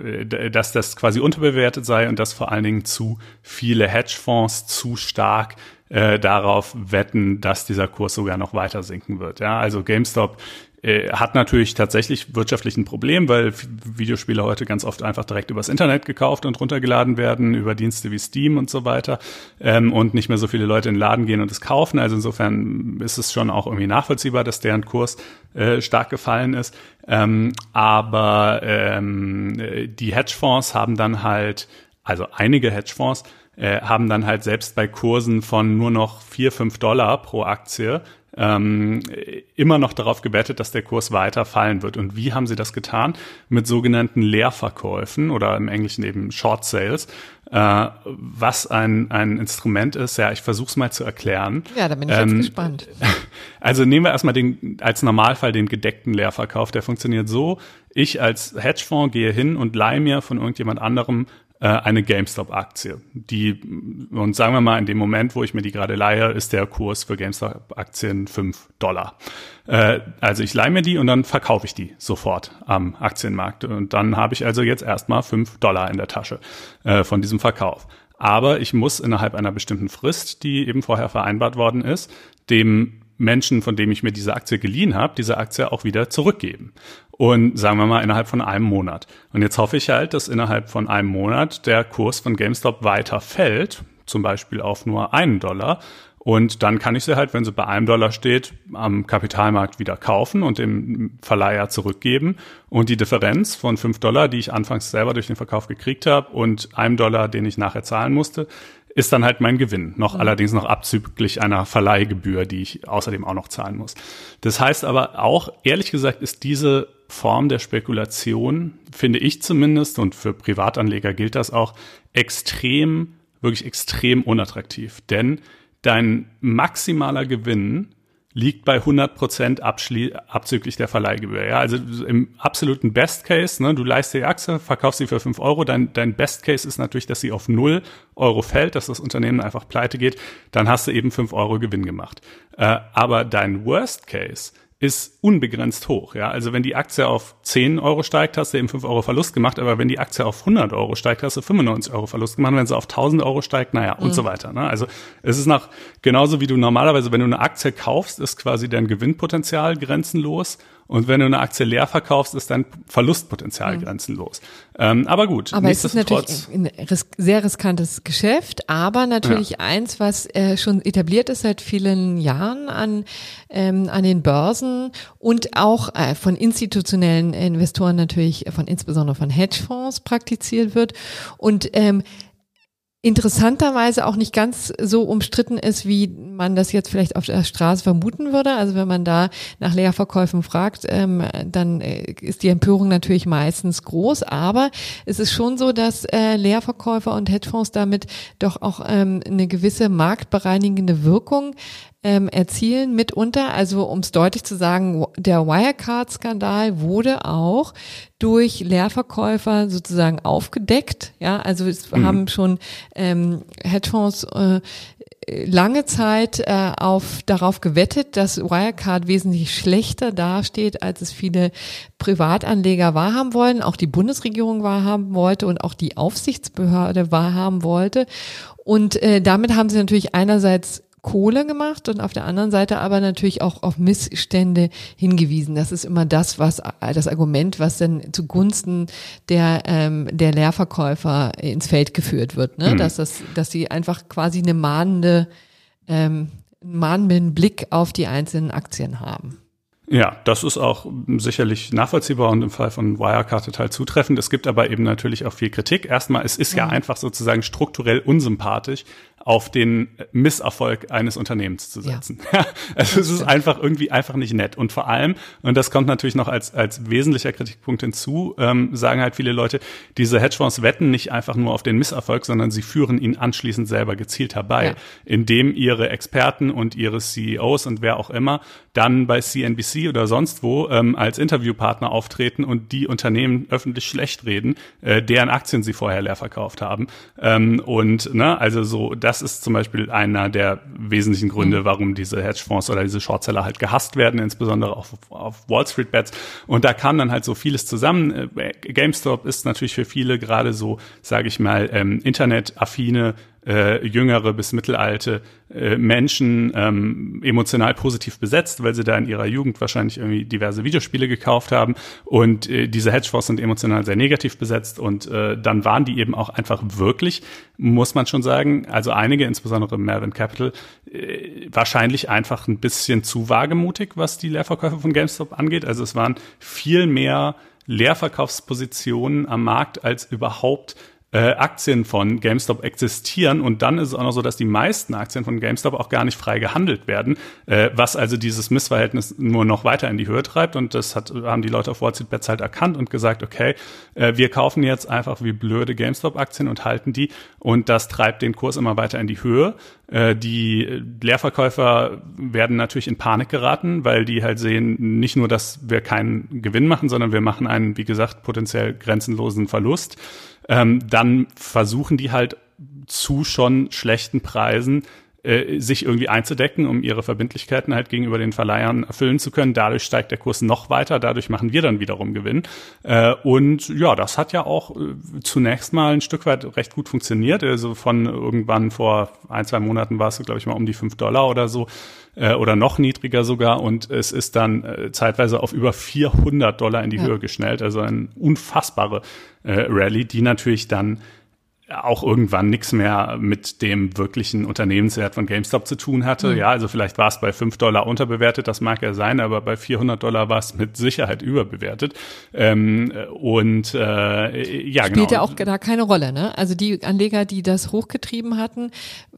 dass das quasi unterbewertet sei und dass vor allen Dingen zu viele Hedgefonds zu stark äh, darauf wetten, dass dieser Kurs sogar noch weiter sinken wird. Ja, also GameStop äh, hat natürlich tatsächlich wirtschaftlich ein Problem, weil Videospiele heute ganz oft einfach direkt übers Internet gekauft und runtergeladen werden, über Dienste wie Steam und so weiter, ähm, und nicht mehr so viele Leute in den Laden gehen und es kaufen. Also insofern ist es schon auch irgendwie nachvollziehbar, dass deren Kurs äh, stark gefallen ist. Ähm, aber ähm, die Hedgefonds haben dann halt, also einige Hedgefonds, äh, haben dann halt selbst bei Kursen von nur noch vier fünf Dollar pro Aktie ähm, immer noch darauf gebettet, dass der Kurs weiter fallen wird. Und wie haben sie das getan? Mit sogenannten Leerverkäufen oder im Englischen eben Short Sales. Äh, was ein, ein Instrument ist, ja, ich versuche es mal zu erklären. Ja, da bin ich ähm, jetzt gespannt. Also nehmen wir erstmal den, als Normalfall den gedeckten Leerverkauf. Der funktioniert so, ich als Hedgefonds gehe hin und leihe mir von irgendjemand anderem eine GameStop-Aktie. Die, und sagen wir mal, in dem Moment, wo ich mir die gerade leihe, ist der Kurs für GameStop-Aktien fünf Dollar. Äh, also ich leihe mir die und dann verkaufe ich die sofort am Aktienmarkt. Und dann habe ich also jetzt erstmal fünf Dollar in der Tasche äh, von diesem Verkauf. Aber ich muss innerhalb einer bestimmten Frist, die eben vorher vereinbart worden ist, dem Menschen, von dem ich mir diese Aktie geliehen habe, diese Aktie auch wieder zurückgeben. Und sagen wir mal innerhalb von einem Monat. Und jetzt hoffe ich halt, dass innerhalb von einem Monat der Kurs von GameStop weiter fällt, zum Beispiel auf nur einen Dollar. Und dann kann ich sie halt, wenn sie bei einem Dollar steht, am Kapitalmarkt wieder kaufen und dem Verleiher zurückgeben. Und die Differenz von fünf Dollar, die ich anfangs selber durch den Verkauf gekriegt habe, und einem Dollar, den ich nachher zahlen musste, ist dann halt mein Gewinn. Noch mhm. allerdings noch abzüglich einer Verleihgebühr, die ich außerdem auch noch zahlen muss. Das heißt aber auch, ehrlich gesagt, ist diese Form der Spekulation, finde ich zumindest, und für Privatanleger gilt das auch, extrem, wirklich extrem unattraktiv. Denn dein maximaler Gewinn liegt bei 100 Prozent abzüglich der Verleihgebühr. Ja, also im absoluten Best Case, ne, du leist die Aktie, verkaufst sie für 5 Euro, dein, dein Best Case ist natürlich, dass sie auf 0 Euro fällt, dass das Unternehmen einfach pleite geht, dann hast du eben 5 Euro Gewinn gemacht. Äh, aber dein Worst Case ist unbegrenzt hoch. Ja, also wenn die Aktie auf 10 Euro steigt, hast du eben 5 Euro Verlust gemacht, aber wenn die Aktie auf 100 Euro steigt, hast du 95 Euro Verlust gemacht. Wenn sie auf 1000 Euro steigt, naja, mhm. und so weiter. Ne? Also es ist nach, genauso wie du normalerweise, wenn du eine Aktie kaufst, ist quasi dein Gewinnpotenzial grenzenlos und wenn du eine Aktie leer verkaufst, ist dein Verlustpotenzial mhm. grenzenlos. Ähm, aber gut, aber es ist natürlich ein ris sehr riskantes Geschäft, aber natürlich ja. eins, was äh, schon etabliert ist seit vielen Jahren an, ähm, an den Börsen und auch äh, von institutionellen Investoren natürlich, von insbesondere von Hedgefonds praktiziert wird. Und ähm, interessanterweise auch nicht ganz so umstritten ist, wie man das jetzt vielleicht auf der Straße vermuten würde. Also wenn man da nach Leerverkäufen fragt, ähm, dann äh, ist die Empörung natürlich meistens groß. Aber es ist schon so, dass äh, Leerverkäufer und Hedgefonds damit doch auch ähm, eine gewisse marktbereinigende Wirkung ähm, erzielen mitunter. Also um es deutlich zu sagen, der Wirecard-Skandal wurde auch durch Leerverkäufer sozusagen aufgedeckt. Ja, also es mhm. haben schon ähm, Hedgefonds äh, lange Zeit äh, auf darauf gewettet, dass Wirecard wesentlich schlechter dasteht, als es viele Privatanleger wahrhaben wollen, auch die Bundesregierung wahrhaben wollte und auch die Aufsichtsbehörde wahrhaben wollte. Und äh, damit haben sie natürlich einerseits Kohle gemacht und auf der anderen Seite aber natürlich auch auf Missstände hingewiesen. Das ist immer das, was das Argument, was dann zugunsten der ähm, der Leerverkäufer ins Feld geführt wird, ne? Mhm. dass das, dass sie einfach quasi eine mahnende ähm, mahnenden Blick auf die einzelnen Aktien haben. Ja, das ist auch sicherlich nachvollziehbar und im Fall von Wirecard total zutreffend. Es gibt aber eben natürlich auch viel Kritik. Erstmal, es ist ja mhm. einfach sozusagen strukturell unsympathisch, auf den Misserfolg eines Unternehmens zu setzen. Ja. also es ist einfach irgendwie einfach nicht nett. Und vor allem, und das kommt natürlich noch als, als wesentlicher Kritikpunkt hinzu, ähm, sagen halt viele Leute, diese Hedgefonds wetten nicht einfach nur auf den Misserfolg, sondern sie führen ihn anschließend selber gezielt herbei, ja. indem ihre Experten und ihre CEOs und wer auch immer dann bei CNBC oder sonst wo ähm, als Interviewpartner auftreten und die Unternehmen öffentlich schlecht reden, äh, deren Aktien sie vorher leer verkauft haben. Ähm, und ne, also so, das ist zum Beispiel einer der wesentlichen Gründe, mhm. warum diese Hedgefonds oder diese Shortseller halt gehasst werden, insbesondere auf, auf Wall Street Bets. Und da kam dann halt so vieles zusammen. Äh, GameStop ist natürlich für viele gerade so, sage ich mal, ähm, internetaffine äh, jüngere bis mittelalte äh, Menschen ähm, emotional positiv besetzt, weil sie da in ihrer Jugend wahrscheinlich irgendwie diverse Videospiele gekauft haben. Und äh, diese Hedgefonds sind emotional sehr negativ besetzt. Und äh, dann waren die eben auch einfach wirklich, muss man schon sagen, also einige, insbesondere Melvin Capital, äh, wahrscheinlich einfach ein bisschen zu wagemutig, was die Leerverkäufe von GameStop angeht. Also es waren viel mehr Leerverkaufspositionen am Markt als überhaupt äh, Aktien von GameStop existieren. Und dann ist es auch noch so, dass die meisten Aktien von GameStop auch gar nicht frei gehandelt werden, äh, was also dieses Missverhältnis nur noch weiter in die Höhe treibt. Und das hat, haben die Leute auf Wall Street Bets halt erkannt und gesagt, okay, äh, wir kaufen jetzt einfach wie blöde GameStop-Aktien und halten die. Und das treibt den Kurs immer weiter in die Höhe. Äh, die Leerverkäufer werden natürlich in Panik geraten, weil die halt sehen, nicht nur, dass wir keinen Gewinn machen, sondern wir machen einen, wie gesagt, potenziell grenzenlosen Verlust ähm, dann versuchen die halt zu schon schlechten Preisen äh, sich irgendwie einzudecken, um ihre Verbindlichkeiten halt gegenüber den Verleihern erfüllen zu können. Dadurch steigt der Kurs noch weiter, dadurch machen wir dann wiederum Gewinn. Äh, und ja, das hat ja auch äh, zunächst mal ein Stück weit recht gut funktioniert. Also von irgendwann vor ein, zwei Monaten war es, glaube ich, mal um die fünf Dollar oder so äh, oder noch niedriger sogar und es ist dann äh, zeitweise auf über 400 Dollar in die ja. Höhe geschnellt. Also eine unfassbare äh, Rallye, die natürlich dann auch irgendwann nichts mehr mit dem wirklichen Unternehmenswert von GameStop zu tun hatte. Mhm. Ja, also vielleicht war es bei 5 Dollar unterbewertet, das mag ja sein, aber bei 400 Dollar war es mit Sicherheit überbewertet. Ähm, und äh, ja, Spielt genau. ja auch da keine Rolle, ne? Also die Anleger, die das hochgetrieben hatten,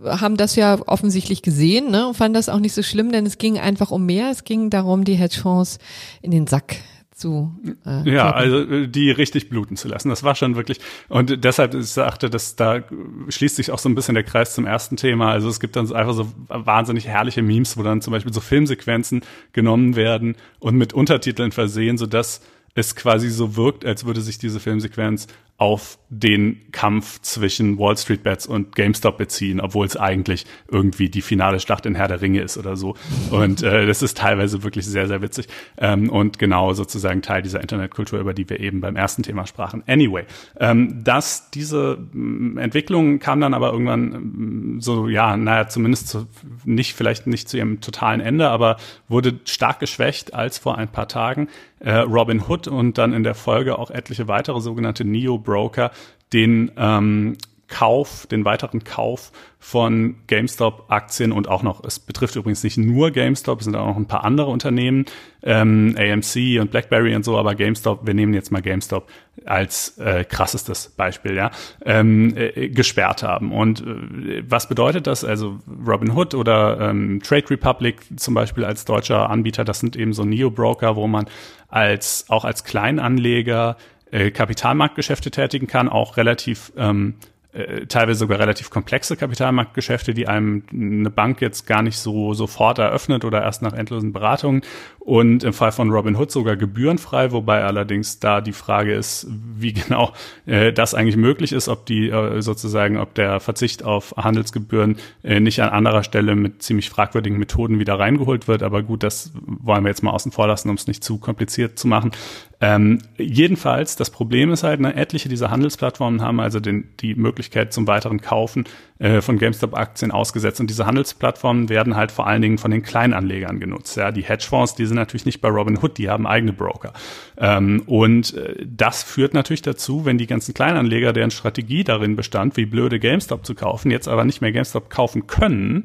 haben das ja offensichtlich gesehen ne? und fanden das auch nicht so schlimm, denn es ging einfach um mehr. Es ging darum, die Hedgefonds in den Sack zu. Äh, ja, also äh, die richtig bluten zu lassen. Das war schon wirklich. Und deshalb ich sagte, dass da schließt sich auch so ein bisschen der Kreis zum ersten Thema. Also es gibt dann einfach so wahnsinnig herrliche Memes, wo dann zum Beispiel so Filmsequenzen genommen werden und mit Untertiteln versehen, so dass es quasi so wirkt, als würde sich diese Filmsequenz auf den Kampf zwischen Wall Street Bets und GameStop beziehen, obwohl es eigentlich irgendwie die finale Schlacht in Herr der Ringe ist oder so. Und äh, das ist teilweise wirklich sehr, sehr witzig ähm, und genau sozusagen Teil dieser Internetkultur, über die wir eben beim ersten Thema sprachen. Anyway, ähm, dass diese mm, Entwicklung kam dann aber irgendwann mm, so, ja, naja, zumindest zu, nicht, vielleicht nicht zu ihrem totalen Ende, aber wurde stark geschwächt, als vor ein paar Tagen äh, Robin Hood und dann in der Folge auch etliche weitere sogenannte Neo-Broker den ähm, Kauf, den weiteren Kauf von GameStop-Aktien und auch noch, es betrifft übrigens nicht nur GameStop, es sind auch noch ein paar andere Unternehmen, ähm, AMC und BlackBerry und so, aber GameStop, wir nehmen jetzt mal GameStop als äh, krassestes Beispiel, ja, ähm, äh, gesperrt haben. Und äh, was bedeutet das? Also Robinhood oder ähm, Trade Republic zum Beispiel als deutscher Anbieter, das sind eben so Neo-Broker, wo man als auch als Kleinanleger äh, Kapitalmarktgeschäfte tätigen kann, auch relativ ähm, äh, teilweise sogar relativ komplexe Kapitalmarktgeschäfte, die einem eine Bank jetzt gar nicht so sofort eröffnet oder erst nach endlosen Beratungen und im Fall von Robinhood sogar gebührenfrei, wobei allerdings da die Frage ist, wie genau äh, das eigentlich möglich ist, ob die äh, sozusagen, ob der Verzicht auf Handelsgebühren äh, nicht an anderer Stelle mit ziemlich fragwürdigen Methoden wieder reingeholt wird. Aber gut, das wollen wir jetzt mal außen vor lassen, um es nicht zu kompliziert zu machen. Ähm, jedenfalls, das Problem ist halt, ne, etliche dieser Handelsplattformen haben also den, die Möglichkeit zum weiteren Kaufen äh, von GameStop-Aktien ausgesetzt. Und diese Handelsplattformen werden halt vor allen Dingen von den Kleinanlegern genutzt. Ja, die Hedgefonds, die sind natürlich nicht bei Robinhood, die haben eigene Broker. Ähm, und äh, das führt natürlich dazu, wenn die ganzen Kleinanleger, deren Strategie darin bestand, wie blöde GameStop zu kaufen, jetzt aber nicht mehr GameStop kaufen können,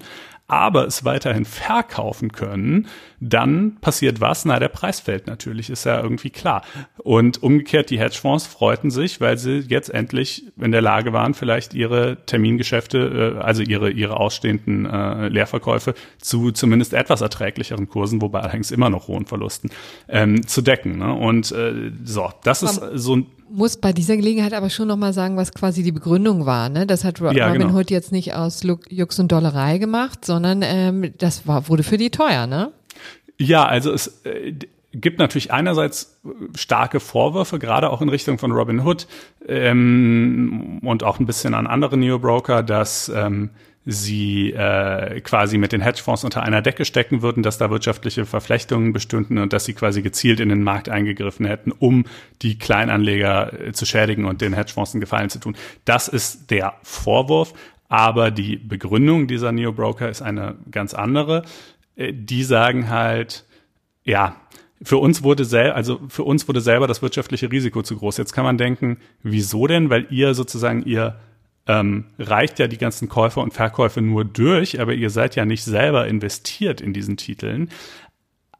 aber es weiterhin verkaufen können, dann passiert was? Na, der Preis fällt natürlich, ist ja irgendwie klar. Und umgekehrt, die Hedgefonds freuten sich, weil sie jetzt endlich in der Lage waren, vielleicht ihre Termingeschäfte, äh, also ihre, ihre ausstehenden äh, Leerverkäufe zu zumindest etwas erträglicheren Kursen, wobei allerdings immer noch hohen Verlusten, ähm, zu decken. Ne? Und äh, so, das ist so ein muss bei dieser Gelegenheit aber schon nochmal sagen, was quasi die Begründung war. Ne? Das hat Robin ja, genau. Hood jetzt nicht aus Jux und Dollerei gemacht, sondern ähm, das war, wurde für die teuer, ne? Ja, also es äh, gibt natürlich einerseits starke Vorwürfe, gerade auch in Richtung von Robin Hood ähm, und auch ein bisschen an andere Neo-Broker, dass ähm, sie äh, quasi mit den Hedgefonds unter einer Decke stecken würden, dass da wirtschaftliche Verflechtungen bestünden und dass sie quasi gezielt in den Markt eingegriffen hätten, um die Kleinanleger äh, zu schädigen und den Hedgefonds einen Gefallen zu tun. Das ist der Vorwurf, aber die Begründung dieser Neo-Broker ist eine ganz andere. Äh, die sagen halt, ja, für uns wurde sel also für uns wurde selber das wirtschaftliche Risiko zu groß. Jetzt kann man denken, wieso denn? Weil ihr sozusagen ihr ähm, reicht ja die ganzen Käufer und Verkäufe nur durch, aber ihr seid ja nicht selber investiert in diesen Titeln.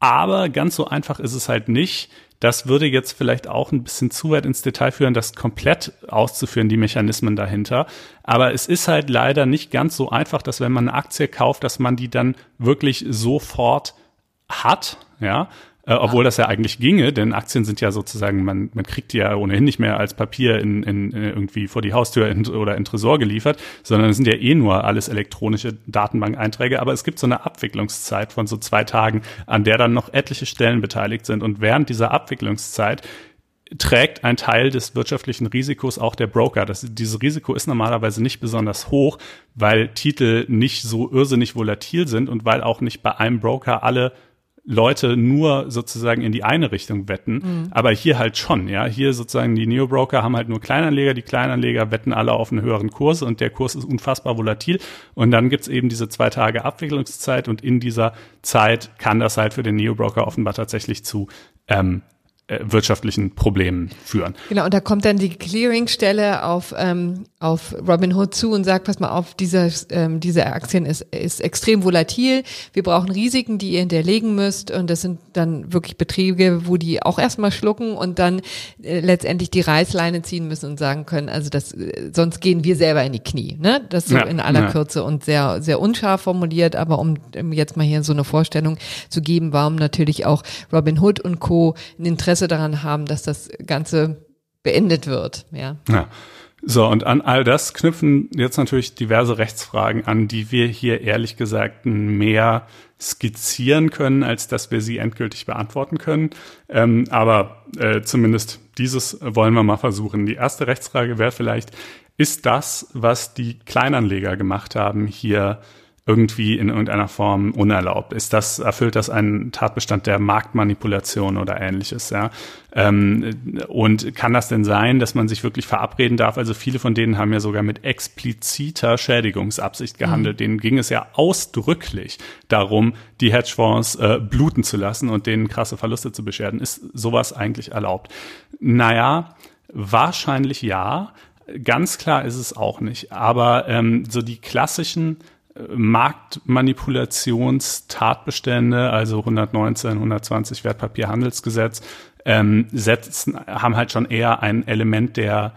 Aber ganz so einfach ist es halt nicht. Das würde jetzt vielleicht auch ein bisschen zu weit ins Detail führen, das komplett auszuführen, die Mechanismen dahinter. Aber es ist halt leider nicht ganz so einfach, dass wenn man eine Aktie kauft, dass man die dann wirklich sofort hat, ja, äh, obwohl das ja eigentlich ginge, denn Aktien sind ja sozusagen, man, man kriegt die ja ohnehin nicht mehr als Papier in, in, äh, irgendwie vor die Haustür in, oder in Tresor geliefert, sondern es sind ja eh nur alles elektronische Datenbank-Einträge. Aber es gibt so eine Abwicklungszeit von so zwei Tagen, an der dann noch etliche Stellen beteiligt sind. Und während dieser Abwicklungszeit trägt ein Teil des wirtschaftlichen Risikos auch der Broker. Das, dieses Risiko ist normalerweise nicht besonders hoch, weil Titel nicht so irrsinnig volatil sind und weil auch nicht bei einem Broker alle Leute nur sozusagen in die eine Richtung wetten, mhm. aber hier halt schon, ja. Hier sozusagen die Neo-Broker haben halt nur Kleinanleger, die Kleinanleger wetten alle auf einen höheren Kurs und der Kurs ist unfassbar volatil. Und dann gibt's eben diese zwei Tage Abwicklungszeit und in dieser Zeit kann das halt für den Neo-Broker offenbar tatsächlich zu ähm, äh, wirtschaftlichen Problemen führen. Genau, und da kommt dann die Clearingstelle auf, ähm, auf Robinhood zu und sagt, pass mal auf, diese, ähm, diese Aktien ist, ist extrem volatil, wir brauchen Risiken, die ihr hinterlegen müsst und das sind dann wirklich Betriebe, wo die auch erstmal schlucken und dann äh, letztendlich die Reißleine ziehen müssen und sagen können, also das, äh, sonst gehen wir selber in die Knie, ne? Das so ja, in aller ja. Kürze und sehr, sehr unscharf formuliert, aber um, um jetzt mal hier so eine Vorstellung zu geben, warum natürlich auch Robinhood und Co. ein Interesse Interesse daran haben, dass das Ganze beendet wird. Ja. ja. So, und an all das knüpfen jetzt natürlich diverse Rechtsfragen an, die wir hier ehrlich gesagt mehr skizzieren können, als dass wir sie endgültig beantworten können. Ähm, aber äh, zumindest dieses wollen wir mal versuchen. Die erste Rechtsfrage wäre vielleicht, ist das, was die Kleinanleger gemacht haben, hier irgendwie in irgendeiner Form unerlaubt? Ist das, erfüllt das einen Tatbestand der Marktmanipulation oder ähnliches, ja? Ähm, und kann das denn sein, dass man sich wirklich verabreden darf? Also viele von denen haben ja sogar mit expliziter Schädigungsabsicht gehandelt. Mhm. Denen ging es ja ausdrücklich darum, die Hedgefonds äh, bluten zu lassen und denen krasse Verluste zu bescheren. Ist sowas eigentlich erlaubt? Naja, wahrscheinlich ja. Ganz klar ist es auch nicht. Aber ähm, so die klassischen Marktmanipulationstatbestände, also 119, 120 Wertpapierhandelsgesetz, ähm, setzen, haben halt schon eher ein Element der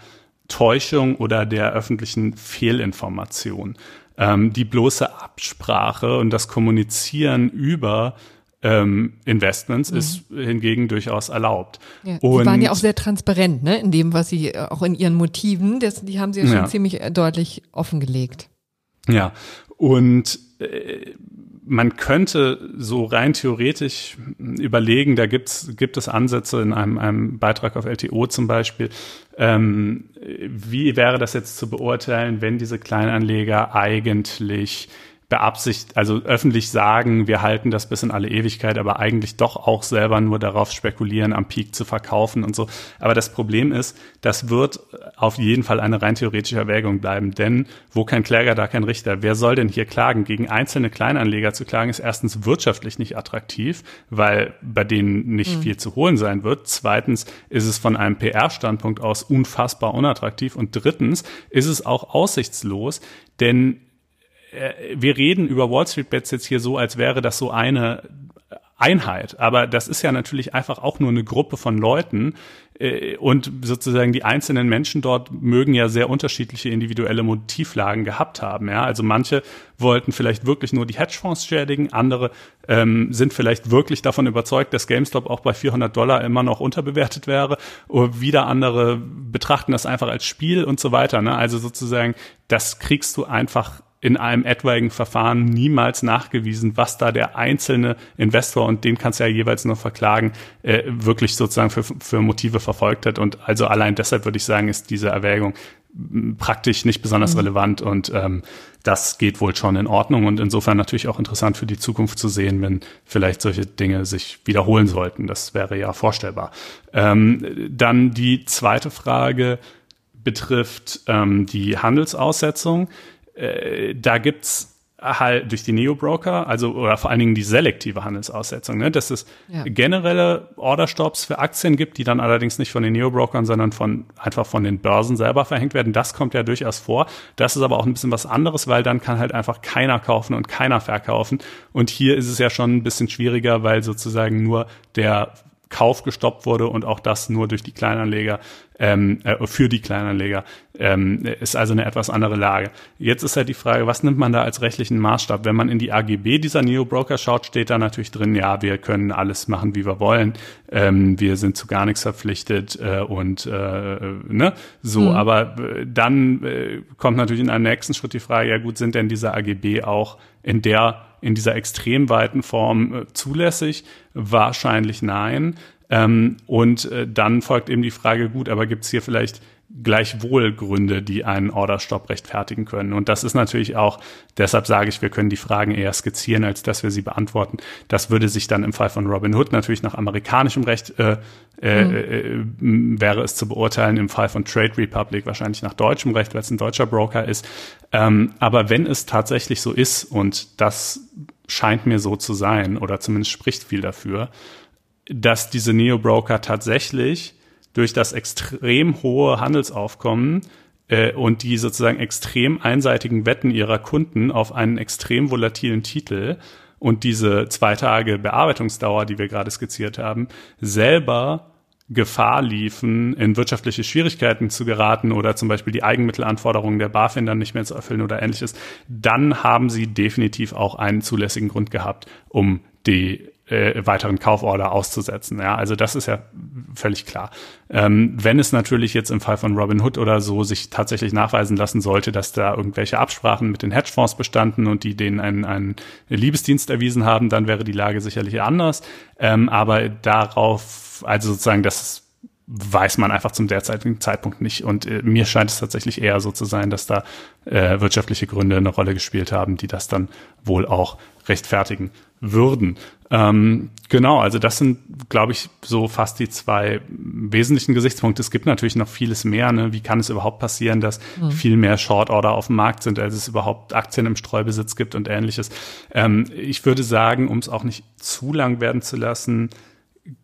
Täuschung oder der öffentlichen Fehlinformation. Ähm, die bloße Absprache und das Kommunizieren über ähm, Investments mhm. ist hingegen durchaus erlaubt. Ja, und die waren ja auch sehr transparent, ne, in dem, was sie äh, auch in ihren Motiven, das, die haben sie ja schon ja. ziemlich äh, deutlich offengelegt. Ja, und äh, man könnte so rein theoretisch überlegen, da gibt's, gibt es Ansätze in einem, einem Beitrag auf LTO zum Beispiel, ähm, wie wäre das jetzt zu beurteilen, wenn diese Kleinanleger eigentlich beabsicht, also öffentlich sagen, wir halten das bis in alle Ewigkeit, aber eigentlich doch auch selber nur darauf spekulieren, am Peak zu verkaufen und so. Aber das Problem ist, das wird auf jeden Fall eine rein theoretische Erwägung bleiben, denn wo kein Kläger, da kein Richter. Wer soll denn hier klagen? Gegen einzelne Kleinanleger zu klagen ist erstens wirtschaftlich nicht attraktiv, weil bei denen nicht mhm. viel zu holen sein wird. Zweitens ist es von einem PR-Standpunkt aus unfassbar unattraktiv und drittens ist es auch aussichtslos, denn wir reden über Wall Street Bets jetzt hier so, als wäre das so eine Einheit. Aber das ist ja natürlich einfach auch nur eine Gruppe von Leuten. Äh, und sozusagen die einzelnen Menschen dort mögen ja sehr unterschiedliche individuelle Motivlagen gehabt haben. Ja, also manche wollten vielleicht wirklich nur die Hedgefonds schädigen, andere ähm, sind vielleicht wirklich davon überzeugt, dass GameStop auch bei 400 Dollar immer noch unterbewertet wäre. Oder wieder andere betrachten das einfach als Spiel und so weiter. Ne? Also sozusagen, das kriegst du einfach in einem etwaigen Verfahren niemals nachgewiesen, was da der einzelne Investor, und den kannst du ja jeweils nur verklagen, äh, wirklich sozusagen für, für Motive verfolgt hat. Und also allein deshalb würde ich sagen, ist diese Erwägung praktisch nicht besonders mhm. relevant und ähm, das geht wohl schon in Ordnung und insofern natürlich auch interessant für die Zukunft zu sehen, wenn vielleicht solche Dinge sich wiederholen sollten. Das wäre ja vorstellbar. Ähm, dann die zweite Frage betrifft ähm, die Handelsaussetzung äh, da gibt's halt durch die Neo-Broker, also oder vor allen Dingen die selektive Handelsaussetzung, ne, dass es ja. generelle Orderstops für Aktien gibt, die dann allerdings nicht von den Neo-Brokern, sondern von einfach von den Börsen selber verhängt werden. Das kommt ja durchaus vor. Das ist aber auch ein bisschen was anderes, weil dann kann halt einfach keiner kaufen und keiner verkaufen. Und hier ist es ja schon ein bisschen schwieriger, weil sozusagen nur der Kauf gestoppt wurde und auch das nur durch die Kleinanleger, ähm, äh, für die Kleinanleger, ähm, ist also eine etwas andere Lage. Jetzt ist halt die Frage, was nimmt man da als rechtlichen Maßstab? Wenn man in die AGB dieser Neo-Broker schaut, steht da natürlich drin, ja, wir können alles machen, wie wir wollen, ähm, wir sind zu gar nichts verpflichtet äh, und äh, ne, so, mhm. aber äh, dann äh, kommt natürlich in einem nächsten Schritt die Frage, ja gut, sind denn diese AGB auch in der in dieser extrem weiten Form äh, zulässig? Wahrscheinlich nein. Ähm, und äh, dann folgt eben die Frage, gut, aber gibt es hier vielleicht gleichwohl Gründe, die einen Orderstopp rechtfertigen können. Und das ist natürlich auch, deshalb sage ich, wir können die Fragen eher skizzieren, als dass wir sie beantworten. Das würde sich dann im Fall von Robin Hood natürlich nach amerikanischem Recht äh, äh, mhm. äh, wäre es zu beurteilen, im Fall von Trade Republic wahrscheinlich nach deutschem Recht, weil es ein deutscher Broker ist. Ähm, aber wenn es tatsächlich so ist, und das scheint mir so zu sein, oder zumindest spricht viel dafür, dass diese Neo-Broker tatsächlich durch das extrem hohe Handelsaufkommen äh, und die sozusagen extrem einseitigen Wetten ihrer Kunden auf einen extrem volatilen Titel und diese zwei Tage Bearbeitungsdauer, die wir gerade skizziert haben, selber Gefahr liefen, in wirtschaftliche Schwierigkeiten zu geraten oder zum Beispiel die Eigenmittelanforderungen der BaFin dann nicht mehr zu erfüllen oder ähnliches, dann haben sie definitiv auch einen zulässigen Grund gehabt, um die äh, weiteren Kauforder auszusetzen. Ja, also das ist ja völlig klar. Ähm, wenn es natürlich jetzt im Fall von Robin Hood oder so sich tatsächlich nachweisen lassen sollte, dass da irgendwelche Absprachen mit den Hedgefonds bestanden und die denen einen, einen Liebesdienst erwiesen haben, dann wäre die Lage sicherlich anders. Ähm, aber darauf, also sozusagen, das weiß man einfach zum derzeitigen Zeitpunkt nicht. Und äh, mir scheint es tatsächlich eher so zu sein, dass da äh, wirtschaftliche Gründe eine Rolle gespielt haben, die das dann wohl auch rechtfertigen würden. Ähm, genau, also das sind, glaube ich, so fast die zwei wesentlichen Gesichtspunkte. Es gibt natürlich noch vieles mehr. Ne? Wie kann es überhaupt passieren, dass mhm. viel mehr Short Order auf dem Markt sind, als es überhaupt Aktien im Streubesitz gibt und ähnliches? Ähm, ich würde sagen, um es auch nicht zu lang werden zu lassen,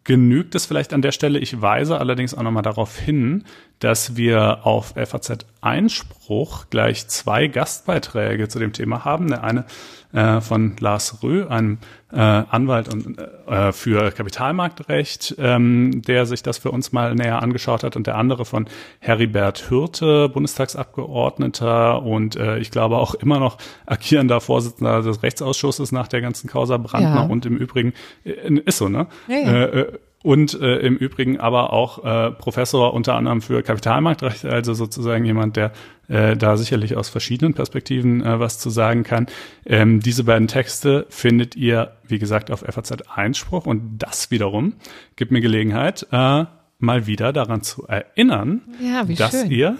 genügt es vielleicht an der Stelle. Ich weise allerdings auch nochmal darauf hin, dass wir auf FAZ Einspruch gleich zwei Gastbeiträge zu dem Thema haben. Der eine äh, von Lars Rö, einem äh, Anwalt und, äh, für Kapitalmarktrecht, ähm, der sich das für uns mal näher angeschaut hat, und der andere von Heribert Hürte, Bundestagsabgeordneter und äh, ich glaube auch immer noch agierender Vorsitzender des Rechtsausschusses nach der ganzen Causa Brandner ja. und im Übrigen äh, ist so, ne? Ja, ja. Und äh, im Übrigen aber auch äh, Professor unter anderem für Kapitalmarktrecht, also sozusagen jemand, der äh, da sicherlich aus verschiedenen Perspektiven äh, was zu sagen kann. Ähm, diese beiden Texte findet ihr, wie gesagt, auf FAZ Einspruch und das wiederum gibt mir Gelegenheit, äh, mal wieder daran zu erinnern, ja, dass schön. ihr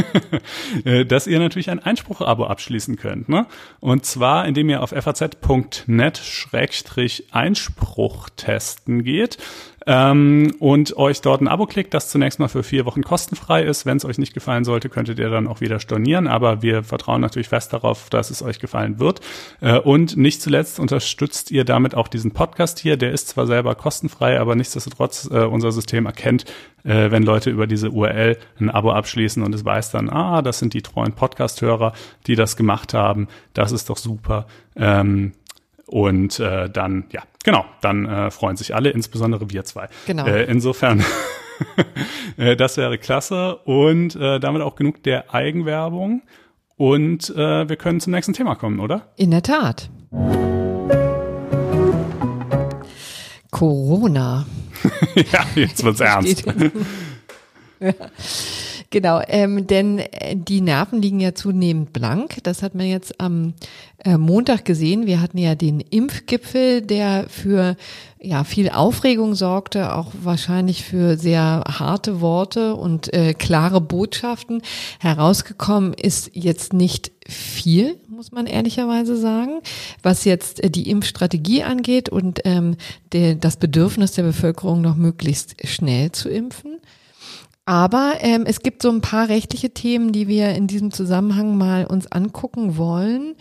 äh, dass ihr natürlich ein Einspruch-Abo abschließen könnt. Ne? Und zwar, indem ihr auf faz.net-einspruch testen geht ähm, und euch dort ein Abo klickt, das zunächst mal für vier Wochen kostenfrei ist. Wenn es euch nicht gefallen sollte, könntet ihr dann auch wieder stornieren, aber wir vertrauen natürlich fest darauf, dass es euch gefallen wird. Äh, und nicht zuletzt unterstützt ihr damit auch diesen Podcast hier. Der ist zwar selber kostenfrei, aber nichtsdestotrotz äh, unser System erkennt, äh, wenn Leute über diese URL ein Abo abschließen und es weiß dann, ah, das sind die treuen Podcast-Hörer, die das gemacht haben. Das ist doch super. Ähm, und äh, dann, ja, genau, dann äh, freuen sich alle, insbesondere wir zwei. Genau. Äh, insofern, äh, das wäre klasse und äh, damit auch genug der Eigenwerbung. Und äh, wir können zum nächsten Thema kommen, oder? In der Tat. Corona. ja, jetzt wird's ernst. ja. Genau, ähm, denn äh, die Nerven liegen ja zunehmend blank. Das hat man jetzt am äh, Montag gesehen. Wir hatten ja den Impfgipfel, der für ja viel Aufregung sorgte, auch wahrscheinlich für sehr harte Worte und äh, klare Botschaften. Herausgekommen ist jetzt nicht viel, muss man ehrlicherweise sagen, was jetzt äh, die Impfstrategie angeht und ähm, der, das Bedürfnis der Bevölkerung noch möglichst schnell zu impfen. Aber ähm, es gibt so ein paar rechtliche Themen, die wir in diesem Zusammenhang mal uns angucken wollen.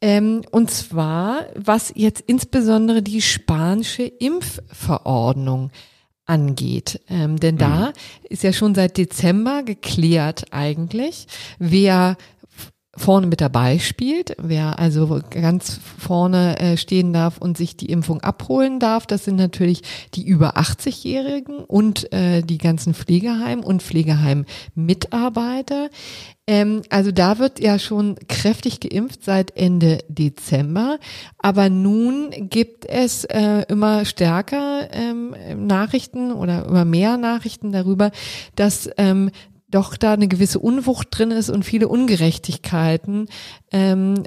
Ähm, und zwar, was jetzt insbesondere die spanische Impfverordnung angeht. Ähm, denn mhm. da ist ja schon seit Dezember geklärt eigentlich, wer vorne mit dabei spielt, wer also ganz vorne äh, stehen darf und sich die Impfung abholen darf, das sind natürlich die über 80-Jährigen und äh, die ganzen Pflegeheim- und Pflegeheim-Mitarbeiter. Ähm, also da wird ja schon kräftig geimpft seit Ende Dezember, aber nun gibt es äh, immer stärker ähm, Nachrichten oder immer mehr Nachrichten darüber, dass ähm, doch da eine gewisse Unwucht drin ist und viele Ungerechtigkeiten ähm,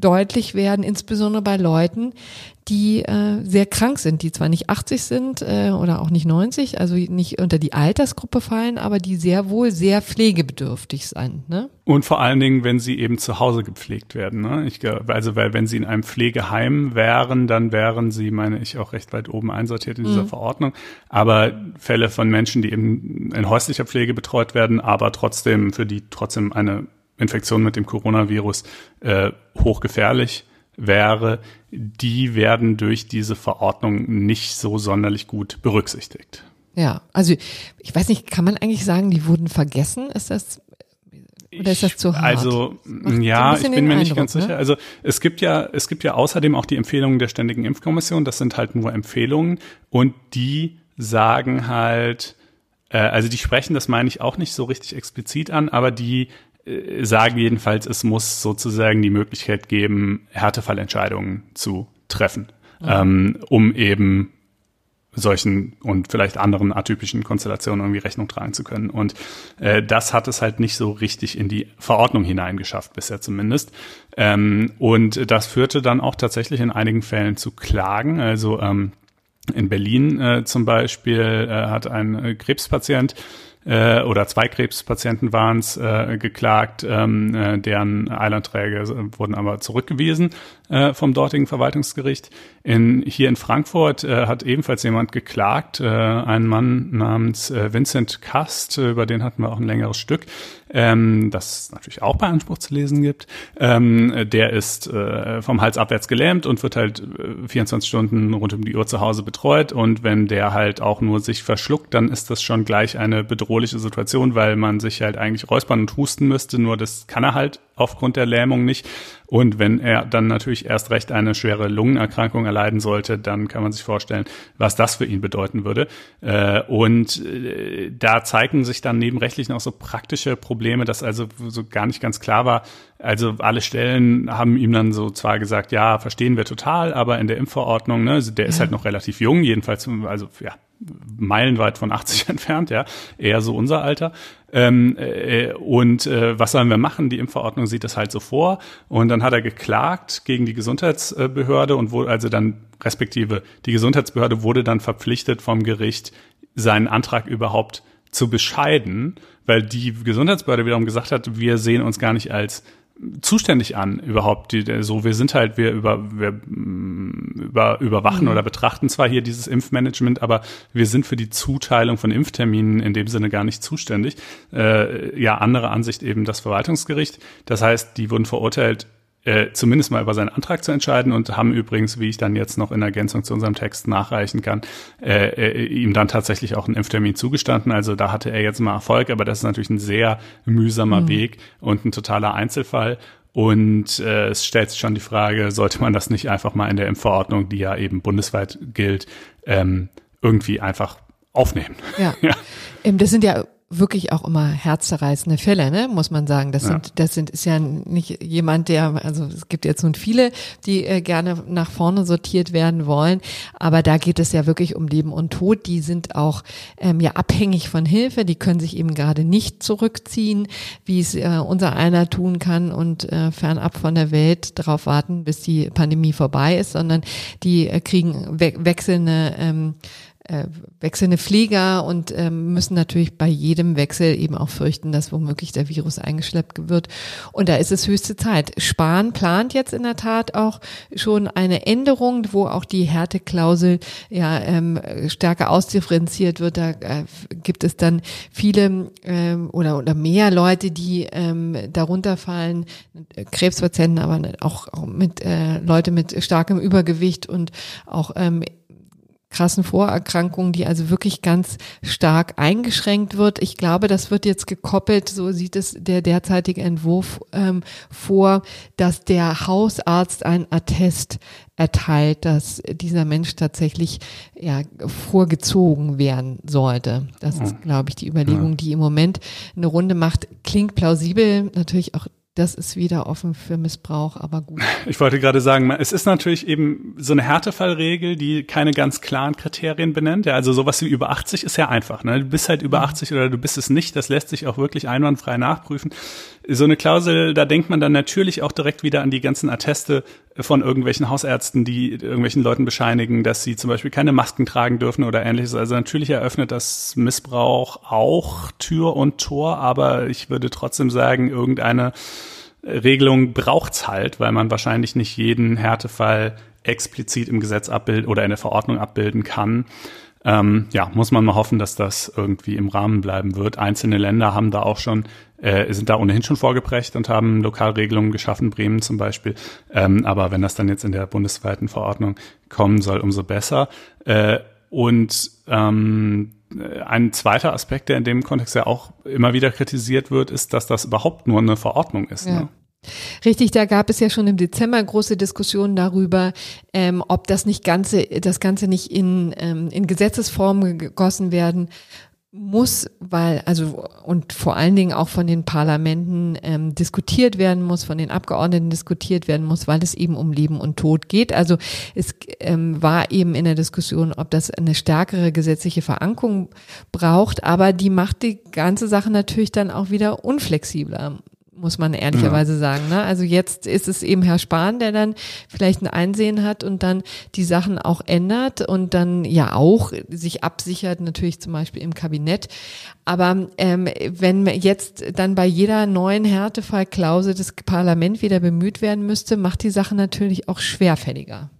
deutlich werden, insbesondere bei Leuten, die äh, sehr krank sind, die zwar nicht 80 sind äh, oder auch nicht 90, also nicht unter die Altersgruppe fallen, aber die sehr wohl sehr pflegebedürftig sind. Ne? Und vor allen Dingen, wenn sie eben zu Hause gepflegt werden. Ne? Ich, also weil wenn sie in einem Pflegeheim wären, dann wären sie, meine ich, auch recht weit oben einsortiert in dieser mhm. Verordnung. Aber Fälle von Menschen, die eben in häuslicher Pflege betreut werden, aber trotzdem für die trotzdem eine Infektion mit dem Coronavirus äh, hochgefährlich wäre, die werden durch diese Verordnung nicht so sonderlich gut berücksichtigt. Ja, also ich weiß nicht, kann man eigentlich sagen, die wurden vergessen? Ist das oder ist das zu hart? Also ja, ich bin mir nicht Eindruck, ganz ne? sicher. Also es gibt ja, es gibt ja außerdem auch die Empfehlungen der Ständigen Impfkommission. Das sind halt nur Empfehlungen und die sagen halt, äh, also die sprechen, das meine ich auch nicht so richtig explizit an, aber die sagen jedenfalls, es muss sozusagen die Möglichkeit geben, Härtefallentscheidungen zu treffen, mhm. ähm, um eben solchen und vielleicht anderen atypischen Konstellationen irgendwie Rechnung tragen zu können. Und äh, das hat es halt nicht so richtig in die Verordnung hineingeschafft, bisher zumindest. Ähm, und das führte dann auch tatsächlich in einigen Fällen zu Klagen. Also ähm, in Berlin äh, zum Beispiel äh, hat ein äh, Krebspatient äh, oder zwei Krebspatienten waren es, äh, geklagt, ähm, äh, deren Eilanträge wurden aber zurückgewiesen äh, vom dortigen Verwaltungsgericht. In, hier in Frankfurt äh, hat ebenfalls jemand geklagt, äh, ein Mann namens äh, Vincent Kast, äh, über den hatten wir auch ein längeres Stück, ähm, das natürlich auch bei Anspruch zu lesen gibt. Ähm, der ist äh, vom Hals abwärts gelähmt und wird halt äh, 24 Stunden rund um die Uhr zu Hause betreut. Und wenn der halt auch nur sich verschluckt, dann ist das schon gleich eine bedrohliche Situation, weil man sich halt eigentlich räuspern und husten müsste. Nur das kann er halt aufgrund der Lähmung nicht. Und wenn er dann natürlich erst recht eine schwere Lungenerkrankung erleiden sollte, dann kann man sich vorstellen, was das für ihn bedeuten würde. Äh, und äh, da zeigen sich dann neben rechtlichen auch so praktische Probleme, dass also so gar nicht ganz klar war. Also alle Stellen haben ihm dann so zwar gesagt, ja, verstehen wir total, aber in der Impfverordnung, ne, der ist halt noch relativ jung, jedenfalls, also ja, meilenweit von 80 entfernt, ja, eher so unser Alter. Ähm, äh, und äh, was sollen wir machen? Die Impfverordnung sieht das halt so vor. Und dann hat er geklagt gegen die Gesundheitsbehörde und wurde also dann respektive die Gesundheitsbehörde wurde dann verpflichtet vom Gericht, seinen Antrag überhaupt zu bescheiden, weil die Gesundheitsbehörde wiederum gesagt hat, wir sehen uns gar nicht als zuständig an überhaupt. Die, so wir sind halt wir über wir mm, über überwachen mhm. oder betrachten zwar hier dieses Impfmanagement aber wir sind für die Zuteilung von Impfterminen in dem Sinne gar nicht zuständig. Äh, ja andere Ansicht eben das Verwaltungsgericht. Das heißt die wurden verurteilt äh, zumindest mal über seinen Antrag zu entscheiden und haben übrigens, wie ich dann jetzt noch in Ergänzung zu unserem Text nachreichen kann, äh, äh, ihm dann tatsächlich auch einen Impftermin zugestanden. Also da hatte er jetzt mal Erfolg, aber das ist natürlich ein sehr mühsamer mhm. Weg und ein totaler Einzelfall. Und äh, es stellt sich schon die Frage, sollte man das nicht einfach mal in der Impfverordnung, die ja eben bundesweit gilt, ähm, irgendwie einfach aufnehmen. Ja. ja. Ähm, das sind ja wirklich auch immer herzzerreißende Fälle, ne, muss man sagen. Das ja. sind, das sind, ist ja nicht jemand, der, also es gibt jetzt nun viele, die äh, gerne nach vorne sortiert werden wollen, aber da geht es ja wirklich um Leben und Tod. Die sind auch ähm, ja abhängig von Hilfe, die können sich eben gerade nicht zurückziehen, wie es äh, unser einer tun kann und äh, fernab von der Welt darauf warten, bis die Pandemie vorbei ist, sondern die äh, kriegen we wechselnde ähm, äh, wechselnde Flieger und ähm, müssen natürlich bei jedem Wechsel eben auch fürchten, dass womöglich der Virus eingeschleppt wird. Und da ist es höchste Zeit. Spahn plant jetzt in der Tat auch schon eine Änderung, wo auch die Härteklausel ja ähm, stärker ausdifferenziert wird. Da äh, gibt es dann viele ähm, oder oder mehr Leute, die ähm, darunter fallen, Krebspatienten, aber auch, auch mit äh, Leute mit starkem Übergewicht und auch ähm, krassen Vorerkrankungen, die also wirklich ganz stark eingeschränkt wird. Ich glaube, das wird jetzt gekoppelt, so sieht es der derzeitige Entwurf ähm, vor, dass der Hausarzt ein Attest erteilt, dass dieser Mensch tatsächlich ja vorgezogen werden sollte. Das ist, glaube ich, die Überlegung, die im Moment eine Runde macht. Klingt plausibel, natürlich auch das ist wieder offen für Missbrauch, aber gut. Ich wollte gerade sagen, es ist natürlich eben so eine Härtefallregel, die keine ganz klaren Kriterien benennt. Ja, also sowas wie über 80 ist ja einfach. Ne? Du bist halt über 80 mhm. oder du bist es nicht. Das lässt sich auch wirklich einwandfrei nachprüfen. So eine Klausel, da denkt man dann natürlich auch direkt wieder an die ganzen Atteste von irgendwelchen Hausärzten, die irgendwelchen Leuten bescheinigen, dass sie zum Beispiel keine Masken tragen dürfen oder ähnliches. Also natürlich eröffnet das Missbrauch auch Tür und Tor, aber ich würde trotzdem sagen, irgendeine Regelung braucht's halt, weil man wahrscheinlich nicht jeden Härtefall explizit im Gesetz abbilden oder in der Verordnung abbilden kann. Ähm, ja, muss man mal hoffen, dass das irgendwie im Rahmen bleiben wird. Einzelne Länder haben da auch schon äh, sind da ohnehin schon vorgeprägt und haben Lokalregelungen geschaffen, Bremen zum Beispiel. Ähm, aber wenn das dann jetzt in der bundesweiten Verordnung kommen soll, umso besser. Äh, und ähm, ein zweiter Aspekt, der in dem Kontext ja auch immer wieder kritisiert wird, ist, dass das überhaupt nur eine Verordnung ist. Ja. Ne? Richtig, da gab es ja schon im Dezember große Diskussionen darüber, ähm, ob das nicht ganze, das Ganze nicht in, ähm, in Gesetzesform gegossen werden muss, weil, also, und vor allen Dingen auch von den Parlamenten ähm, diskutiert werden muss, von den Abgeordneten diskutiert werden muss, weil es eben um Leben und Tod geht. Also es ähm, war eben in der Diskussion, ob das eine stärkere gesetzliche Verankerung braucht, aber die macht die ganze Sache natürlich dann auch wieder unflexibler muss man ehrlicherweise ja. sagen. Ne? Also jetzt ist es eben Herr Spahn, der dann vielleicht ein Einsehen hat und dann die Sachen auch ändert und dann ja auch sich absichert, natürlich zum Beispiel im Kabinett. Aber ähm, wenn jetzt dann bei jeder neuen Härtefallklausel das Parlament wieder bemüht werden müsste, macht die Sache natürlich auch schwerfälliger.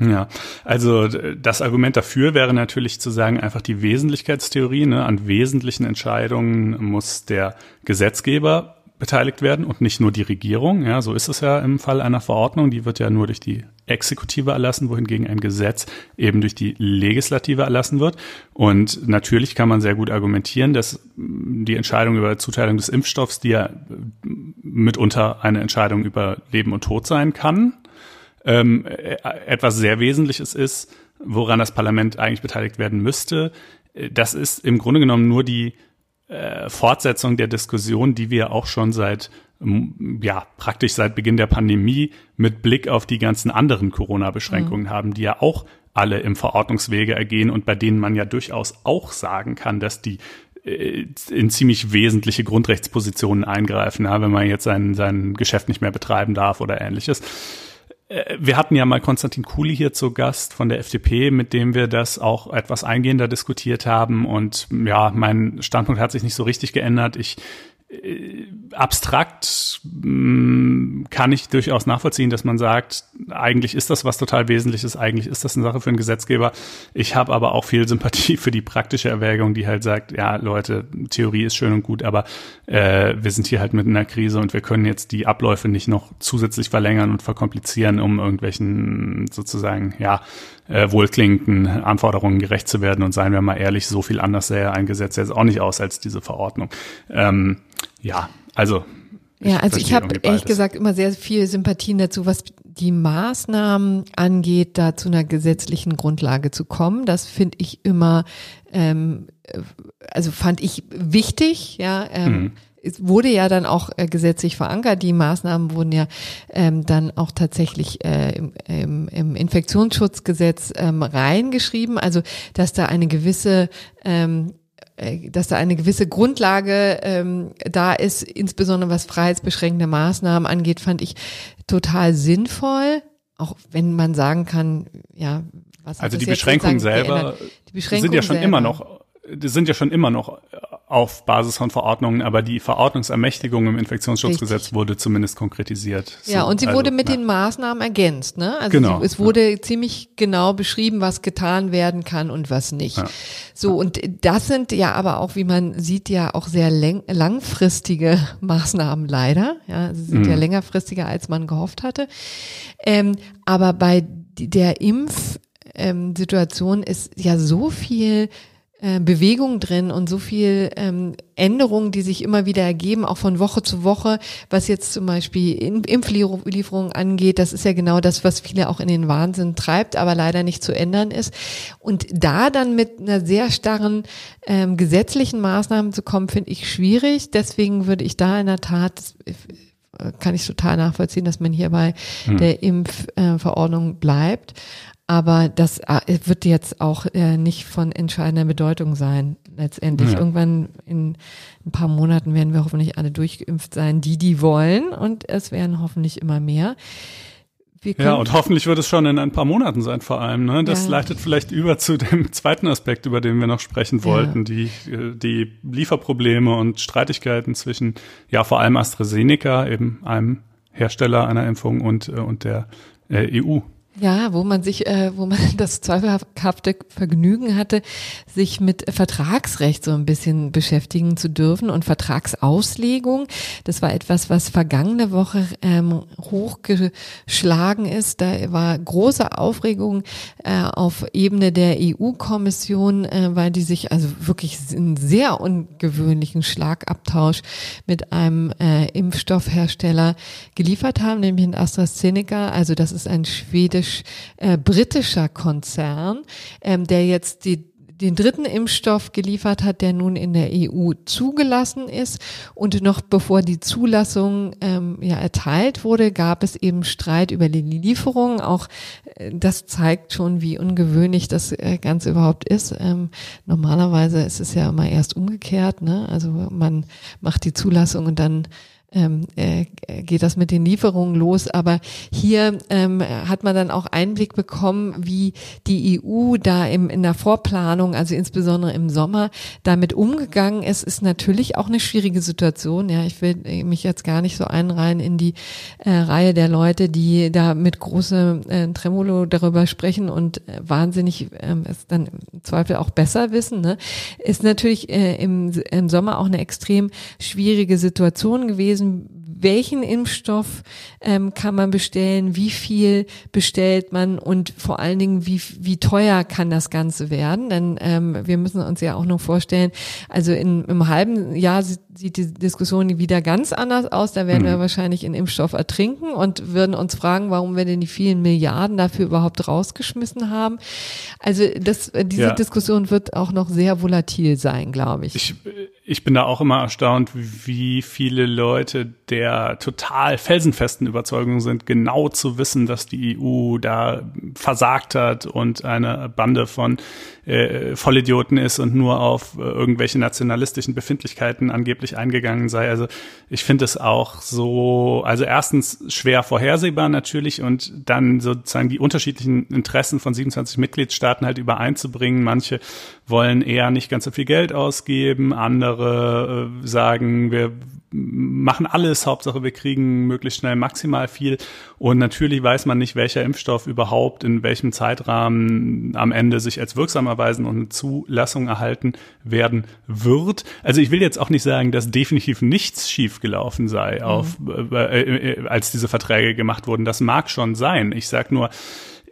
Ja, also das Argument dafür wäre natürlich zu sagen, einfach die Wesentlichkeitstheorie, ne, an wesentlichen Entscheidungen muss der Gesetzgeber beteiligt werden und nicht nur die Regierung. Ja, so ist es ja im Fall einer Verordnung. Die wird ja nur durch die Exekutive erlassen, wohingegen ein Gesetz eben durch die Legislative erlassen wird. Und natürlich kann man sehr gut argumentieren, dass die Entscheidung über Zuteilung des Impfstoffs, die ja mitunter eine Entscheidung über Leben und Tod sein kann, ähm, etwas sehr Wesentliches ist, woran das Parlament eigentlich beteiligt werden müsste. Das ist im Grunde genommen nur die äh, Fortsetzung der Diskussion, die wir auch schon seit ja praktisch seit Beginn der Pandemie mit Blick auf die ganzen anderen Corona-Beschränkungen mhm. haben, die ja auch alle im Verordnungswege ergehen und bei denen man ja durchaus auch sagen kann, dass die äh, in ziemlich wesentliche Grundrechtspositionen eingreifen, ja, wenn man jetzt sein, sein Geschäft nicht mehr betreiben darf oder ähnliches. Äh, wir hatten ja mal Konstantin Kuhli hier zu Gast von der FDP, mit dem wir das auch etwas eingehender diskutiert haben. Und ja, mein Standpunkt hat sich nicht so richtig geändert. Ich abstrakt mh, mm, kann ich durchaus nachvollziehen, dass man sagt, eigentlich ist das was total Wesentliches, eigentlich ist das eine Sache für einen Gesetzgeber. Ich habe aber auch viel Sympathie für die praktische Erwägung, die halt sagt, ja Leute, Theorie ist schön und gut, aber äh, wir sind hier halt mit einer Krise und wir können jetzt die Abläufe nicht noch zusätzlich verlängern und verkomplizieren, um irgendwelchen sozusagen, ja, äh, wohlklingenden Anforderungen gerecht zu werden. Und seien wir mal ehrlich, so viel anders sähe ein Gesetz jetzt auch nicht aus als diese Verordnung. Ähm, ja, also. Ja, also ich habe ehrlich gesagt immer sehr viel Sympathien dazu, was die Maßnahmen angeht, da zu einer gesetzlichen Grundlage zu kommen. Das finde ich immer, ähm, also fand ich wichtig, ja. Ähm, mhm es wurde ja dann auch äh, gesetzlich verankert. Die Maßnahmen wurden ja ähm, dann auch tatsächlich äh, im, im, im Infektionsschutzgesetz ähm, reingeschrieben. Also dass da eine gewisse ähm, äh, dass da eine gewisse Grundlage ähm, da ist, insbesondere was freiheitsbeschränkende Maßnahmen angeht, fand ich total sinnvoll. Auch wenn man sagen kann, ja, was also die Beschränkungen selber die Beschränkungen sind ja schon selber. immer noch die sind ja schon immer noch auf Basis von Verordnungen, aber die Verordnungsermächtigung im Infektionsschutzgesetz Richtig. wurde zumindest konkretisiert. Ja, so, und sie also, wurde mit ja. den Maßnahmen ergänzt. Ne? Also genau, sie, es wurde ja. ziemlich genau beschrieben, was getan werden kann und was nicht. Ja. So, und das sind ja aber auch, wie man sieht, ja auch sehr langfristige Maßnahmen leider. Ja, sie sind mhm. ja längerfristiger, als man gehofft hatte. Ähm, aber bei der Impfsituation ähm, ist ja so viel äh, Bewegung drin und so viel ähm, Änderungen, die sich immer wieder ergeben, auch von Woche zu Woche, was jetzt zum Beispiel Impflieferungen angeht. Das ist ja genau das, was viele auch in den Wahnsinn treibt, aber leider nicht zu ändern ist. Und da dann mit einer sehr starren ähm, gesetzlichen Maßnahmen zu kommen, finde ich schwierig. Deswegen würde ich da in der Tat äh, kann ich total nachvollziehen, dass man hier bei hm. der Impfverordnung äh, bleibt. Aber das äh, wird jetzt auch äh, nicht von entscheidender Bedeutung sein, letztendlich. Ja. Irgendwann in ein paar Monaten werden wir hoffentlich alle durchgeimpft sein, die, die wollen. Und es werden hoffentlich immer mehr. ja, und hoffentlich wird es schon in ein paar Monaten sein, vor allem. Ne? Das ja. leitet vielleicht über zu dem zweiten Aspekt, über den wir noch sprechen wollten, ja. die, äh, die Lieferprobleme und Streitigkeiten zwischen, ja, vor allem AstraZeneca, eben einem Hersteller einer Impfung und, und der äh, EU. Ja, wo man sich, äh, wo man das zweifelhafte Vergnügen hatte, sich mit Vertragsrecht so ein bisschen beschäftigen zu dürfen und Vertragsauslegung. Das war etwas, was vergangene Woche ähm, hochgeschlagen ist. Da war große Aufregung äh, auf Ebene der EU-Kommission, äh, weil die sich also wirklich einen sehr ungewöhnlichen Schlagabtausch mit einem äh, Impfstoffhersteller geliefert haben, nämlich in AstraZeneca. Also das ist ein schwedischer schwedisch-britischer äh, Konzern, ähm, der jetzt die den dritten Impfstoff geliefert hat, der nun in der EU zugelassen ist. Und noch bevor die Zulassung ähm, ja erteilt wurde, gab es eben Streit über die Lieferung. Auch äh, das zeigt schon, wie ungewöhnlich das äh, Ganze überhaupt ist. Ähm, normalerweise ist es ja immer erst umgekehrt. Ne? Also man macht die Zulassung und dann ähm, äh, geht das mit den Lieferungen los. Aber hier ähm, hat man dann auch Einblick bekommen, wie die EU da im, in der Vorplanung, also insbesondere im Sommer, damit umgegangen ist, ist natürlich auch eine schwierige Situation. Ja, ich will mich jetzt gar nicht so einreihen in die äh, Reihe der Leute, die da mit großem äh, Tremolo darüber sprechen und äh, wahnsinnig äh, es dann im Zweifel auch besser wissen. Ne? Ist natürlich äh, im, im Sommer auch eine extrem schwierige Situation gewesen gewesen, welchen Impfstoff ähm, kann man bestellen, wie viel bestellt man und vor allen Dingen, wie, wie teuer kann das Ganze werden. Denn ähm, wir müssen uns ja auch noch vorstellen, also in, im halben Jahr sieht, sieht die Diskussion wieder ganz anders aus. Da werden mhm. wir wahrscheinlich in Impfstoff ertrinken und würden uns fragen, warum wir denn die vielen Milliarden dafür überhaupt rausgeschmissen haben. Also das, diese ja. Diskussion wird auch noch sehr volatil sein, glaube ich. ich ich bin da auch immer erstaunt, wie viele Leute der total felsenfesten Überzeugung sind, genau zu wissen, dass die EU da versagt hat und eine Bande von äh, Vollidioten ist und nur auf äh, irgendwelche nationalistischen Befindlichkeiten angeblich eingegangen sei. Also ich finde es auch so, also erstens schwer vorhersehbar natürlich und dann sozusagen die unterschiedlichen Interessen von 27 Mitgliedstaaten halt übereinzubringen. Manche wollen eher nicht ganz so viel Geld ausgeben, andere äh, sagen, wir machen alles, Hauptsache wir kriegen möglichst schnell maximal viel. Und natürlich weiß man nicht, welcher Impfstoff überhaupt in welchem Zeitrahmen am Ende sich als wirksam erweisen und eine Zulassung erhalten werden wird. Also ich will jetzt auch nicht sagen, dass definitiv nichts schiefgelaufen sei, mhm. auf, äh, äh, als diese Verträge gemacht wurden. Das mag schon sein. Ich sag nur,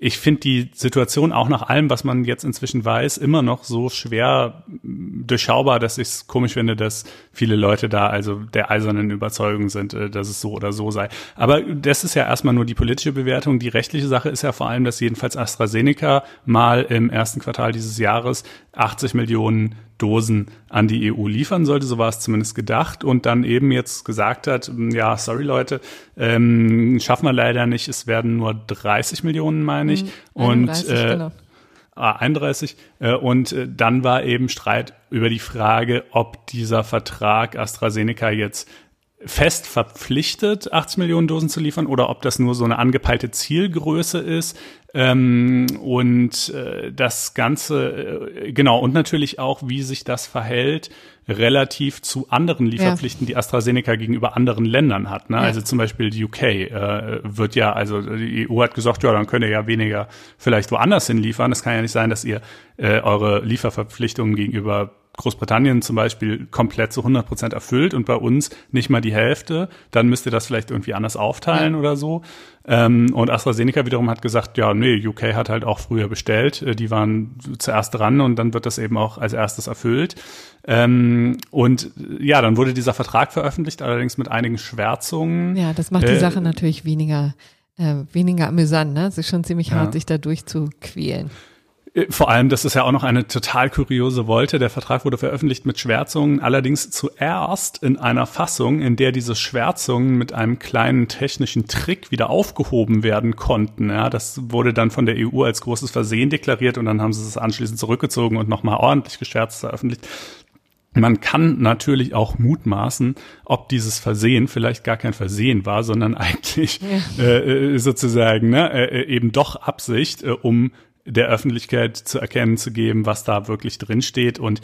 ich finde die Situation auch nach allem, was man jetzt inzwischen weiß, immer noch so schwer durchschaubar, dass ich es komisch finde, dass viele Leute da also der eisernen Überzeugung sind, äh, dass es so oder so sei. Aber das ist ja erstmal nur die politische Bewertung. Die rechtliche Sache ist ja vor allem, dass jedenfalls AstraZeneca mal im ersten Quartal dieses Jahres 80 Millionen Dosen an die EU liefern sollte, so war es zumindest gedacht, und dann eben jetzt gesagt hat, hm, ja, sorry Leute, ähm, schaffen wir leider nicht, es werden nur 30 Millionen, meine ich. Mhm, 31, und äh, genau. 31 ah, äh, und äh, dann war eben Streit über die Frage, ob dieser Vertrag AstraZeneca jetzt fest verpflichtet, 80 Millionen Dosen zu liefern oder ob das nur so eine angepeilte Zielgröße ist. Ähm, und äh, das Ganze, äh, genau, und natürlich auch, wie sich das verhält relativ zu anderen Lieferpflichten, ja. die AstraZeneca gegenüber anderen Ländern hat. Ne? Ja. Also zum Beispiel die UK äh, wird ja, also die EU hat gesagt, ja, dann könnt ihr ja weniger vielleicht woanders hin liefern. Es kann ja nicht sein, dass ihr äh, eure Lieferverpflichtungen gegenüber Großbritannien zum Beispiel komplett zu 100 Prozent erfüllt und bei uns nicht mal die Hälfte, dann müsst ihr das vielleicht irgendwie anders aufteilen oder so. Ähm, und AstraZeneca wiederum hat gesagt, ja, nee, UK hat halt auch früher bestellt, äh, die waren zuerst dran und dann wird das eben auch als erstes erfüllt. Ähm, und ja, dann wurde dieser Vertrag veröffentlicht, allerdings mit einigen Schwärzungen. Ja, das macht die äh, Sache natürlich weniger äh, weniger amüsant, ne? Es ist schon ziemlich ja. hart, sich da durchzuquälen. Äh, vor allem, das ist ja auch noch eine total kuriose Wolte. Der Vertrag wurde veröffentlicht mit Schwärzungen, allerdings zuerst in einer Fassung, in der diese Schwärzungen mit einem kleinen technischen Trick wieder aufgehoben werden konnten. Ja, das wurde dann von der EU als großes Versehen deklariert und dann haben sie es anschließend zurückgezogen und nochmal ordentlich geschwärzt veröffentlicht. Man kann natürlich auch mutmaßen, ob dieses Versehen vielleicht gar kein Versehen war, sondern eigentlich ja. äh, äh sozusagen ne, äh, eben doch Absicht, äh, um der Öffentlichkeit zu erkennen zu geben, was da wirklich drin steht. Und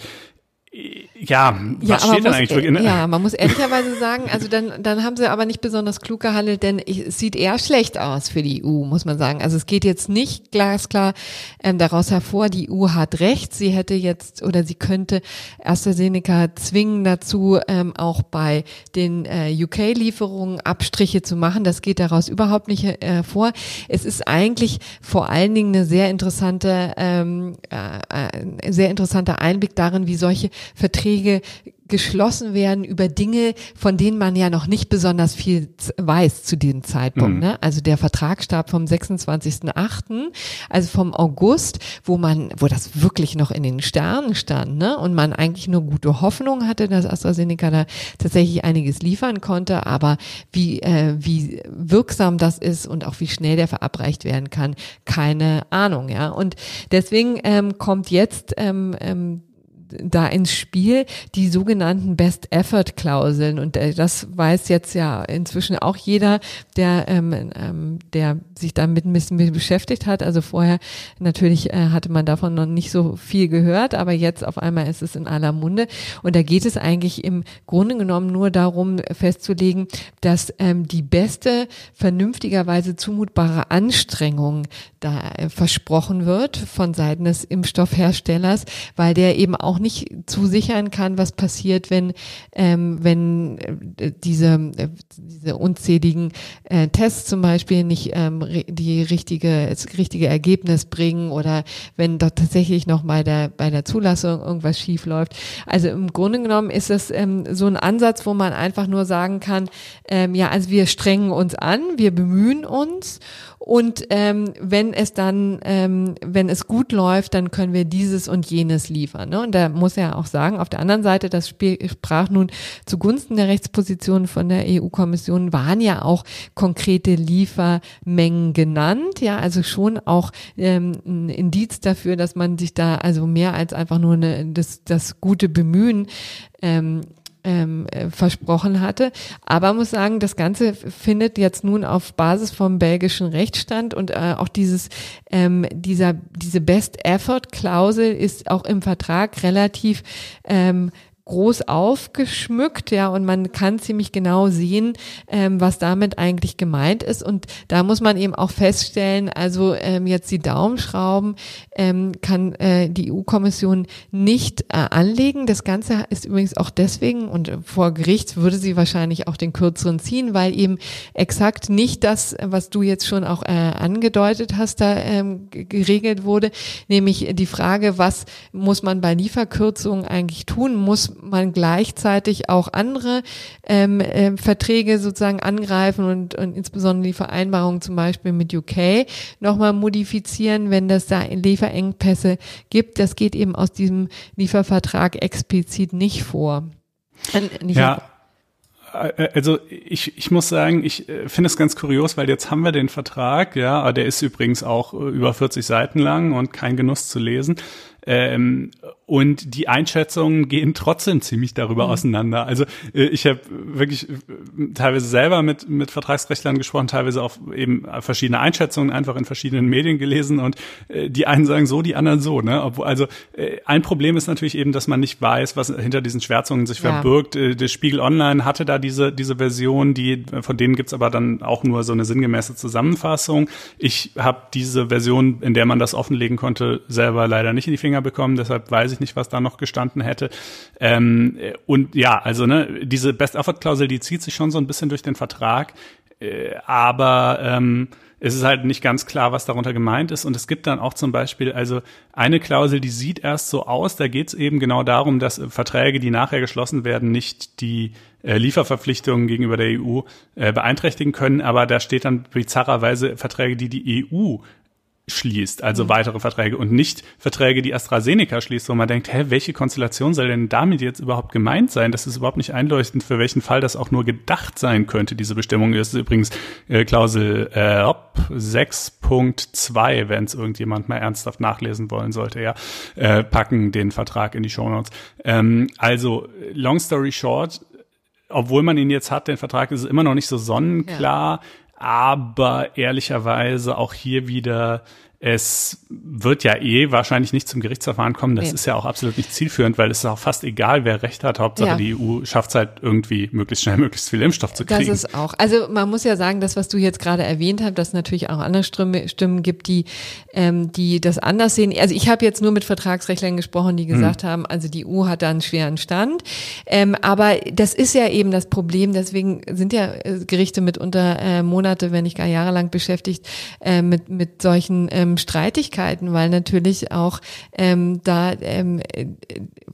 ja, was ja, steht da eigentlich wirklich? Ja, man muss ehrlicherweise sagen, also dann, dann haben sie aber nicht besonders klug gehandelt, denn es sieht eher schlecht aus für die EU, muss man sagen. Also es geht jetzt nicht glasklar ähm, daraus hervor, die EU hat recht, sie hätte jetzt oder sie könnte AstraZeneca zwingen dazu, ähm, auch bei den äh, UK-Lieferungen Abstriche zu machen. Das geht daraus überhaupt nicht äh, hervor. Es ist eigentlich vor allen Dingen eine sehr interessante, ähm, äh, sehr interessanter Einblick darin, wie solche Verträge geschlossen werden über Dinge, von denen man ja noch nicht besonders viel weiß zu diesem Zeitpunkt. Mhm. Ne? Also der Vertrag starb vom 26.8., also vom August, wo man, wo das wirklich noch in den Sternen stand, ne? Und man eigentlich nur gute Hoffnung hatte, dass AstraZeneca da tatsächlich einiges liefern konnte, aber wie, äh, wie wirksam das ist und auch wie schnell der verabreicht werden kann, keine Ahnung, ja. Und deswegen ähm, kommt jetzt ähm, ähm, da ins Spiel die sogenannten Best Effort Klauseln und äh, das weiß jetzt ja inzwischen auch jeder, der ähm, ähm, der sich damit ein bisschen beschäftigt hat. Also vorher natürlich äh, hatte man davon noch nicht so viel gehört, aber jetzt auf einmal ist es in aller Munde und da geht es eigentlich im Grunde genommen nur darum festzulegen, dass ähm, die beste vernünftigerweise zumutbare Anstrengung da äh, versprochen wird von Seiten des Impfstoffherstellers, weil der eben auch nicht zusichern kann, was passiert, wenn ähm, wenn äh, diese äh, diese unzähligen äh, Tests zum Beispiel nicht ähm, die richtige das richtige Ergebnis bringen oder wenn da tatsächlich noch der bei der Zulassung irgendwas schief läuft. Also im Grunde genommen ist es ähm, so ein Ansatz, wo man einfach nur sagen kann, ähm, ja, also wir strengen uns an, wir bemühen uns und ähm, wenn es dann, ähm, wenn es gut läuft, dann können wir dieses und jenes liefern. Ne? Und da muss er auch sagen, auf der anderen Seite, das sprach nun zugunsten der Rechtsposition von der EU-Kommission, waren ja auch konkrete Liefermengen genannt. Ja, also schon auch ähm, ein Indiz dafür, dass man sich da also mehr als einfach nur eine, das, das gute Bemühen ähm, ähm, äh, versprochen hatte. Aber muss sagen, das Ganze findet jetzt nun auf Basis vom belgischen Rechtsstand und äh, auch dieses ähm, dieser diese Best Effort Klausel ist auch im Vertrag relativ ähm, groß aufgeschmückt, ja, und man kann ziemlich genau sehen, ähm, was damit eigentlich gemeint ist. Und da muss man eben auch feststellen, also ähm, jetzt die Daumenschrauben ähm, kann äh, die EU-Kommission nicht äh, anlegen. Das Ganze ist übrigens auch deswegen, und vor Gericht würde sie wahrscheinlich auch den kürzeren ziehen, weil eben exakt nicht das, was du jetzt schon auch äh, angedeutet hast, da ähm, geregelt wurde, nämlich die Frage, was muss man bei Lieferkürzungen eigentlich tun? Muss man gleichzeitig auch andere ähm, äh, Verträge sozusagen angreifen und, und insbesondere die Vereinbarung zum Beispiel mit UK nochmal modifizieren, wenn das da Lieferengpässe gibt. Das geht eben aus diesem Liefervertrag explizit nicht vor. Äh, nicht ja. Äh, also ich, ich muss sagen, ich äh, finde es ganz kurios, weil jetzt haben wir den Vertrag, ja, der ist übrigens auch über 40 Seiten lang und kein Genuss zu lesen. Ähm, und die Einschätzungen gehen trotzdem ziemlich darüber mhm. auseinander. Also äh, ich habe wirklich äh, teilweise selber mit, mit Vertragsrechtlern gesprochen, teilweise auch eben verschiedene Einschätzungen einfach in verschiedenen Medien gelesen und äh, die einen sagen so, die anderen so. Ne? Obwohl, also ein Problem ist natürlich eben, dass man nicht weiß, was hinter diesen Schwärzungen sich ja. verbirgt. Der Spiegel Online hatte da diese, diese Version, die von denen gibt's aber dann auch nur so eine sinngemäße Zusammenfassung. Ich habe diese Version, in der man das offenlegen konnte, selber leider nicht in die Finger bekommen. Deshalb weiß ich ich nicht, was da noch gestanden hätte. Ähm, und ja, also ne, diese Best-Effort-Klausel, die zieht sich schon so ein bisschen durch den Vertrag, äh, aber ähm, es ist halt nicht ganz klar, was darunter gemeint ist. Und es gibt dann auch zum Beispiel, also eine Klausel, die sieht erst so aus, da geht es eben genau darum, dass Verträge, die nachher geschlossen werden, nicht die äh, Lieferverpflichtungen gegenüber der EU äh, beeinträchtigen können. Aber da steht dann bizarrerweise Verträge, die die EU schließt, also mhm. weitere Verträge und nicht Verträge, die AstraZeneca schließt, wo man denkt, hä, welche Konstellation soll denn damit jetzt überhaupt gemeint sein? Das ist überhaupt nicht einleuchtend, für welchen Fall das auch nur gedacht sein könnte, diese Bestimmung. Das ist übrigens äh, Klausel äh, 6.2, wenn es irgendjemand mal ernsthaft nachlesen wollen sollte, ja, äh, packen den Vertrag in die Show Notes. Ähm, also, long story short, obwohl man ihn jetzt hat, den Vertrag ist es immer noch nicht so sonnenklar. Ja aber ehrlicherweise auch hier wieder es wird ja eh wahrscheinlich nicht zum Gerichtsverfahren kommen. Das nee. ist ja auch absolut nicht zielführend, weil es ist auch fast egal, wer Recht hat. Hauptsache ja. die EU schafft es halt irgendwie möglichst schnell möglichst viel Impfstoff zu kriegen. Das ist auch. Also man muss ja sagen, das, was du jetzt gerade erwähnt hast, dass es natürlich auch andere Stimmen, Stimmen gibt, die, ähm, die das anders sehen. Also ich habe jetzt nur mit Vertragsrechtlern gesprochen, die gesagt hm. haben, also die EU hat da einen schweren Stand. Ähm, aber das ist ja eben das Problem. Deswegen sind ja äh, Gerichte mitunter äh, Monate, wenn nicht gar jahrelang beschäftigt äh, mit, mit solchen ähm, ähm, Streitigkeiten, weil natürlich auch ähm, da ähm, äh,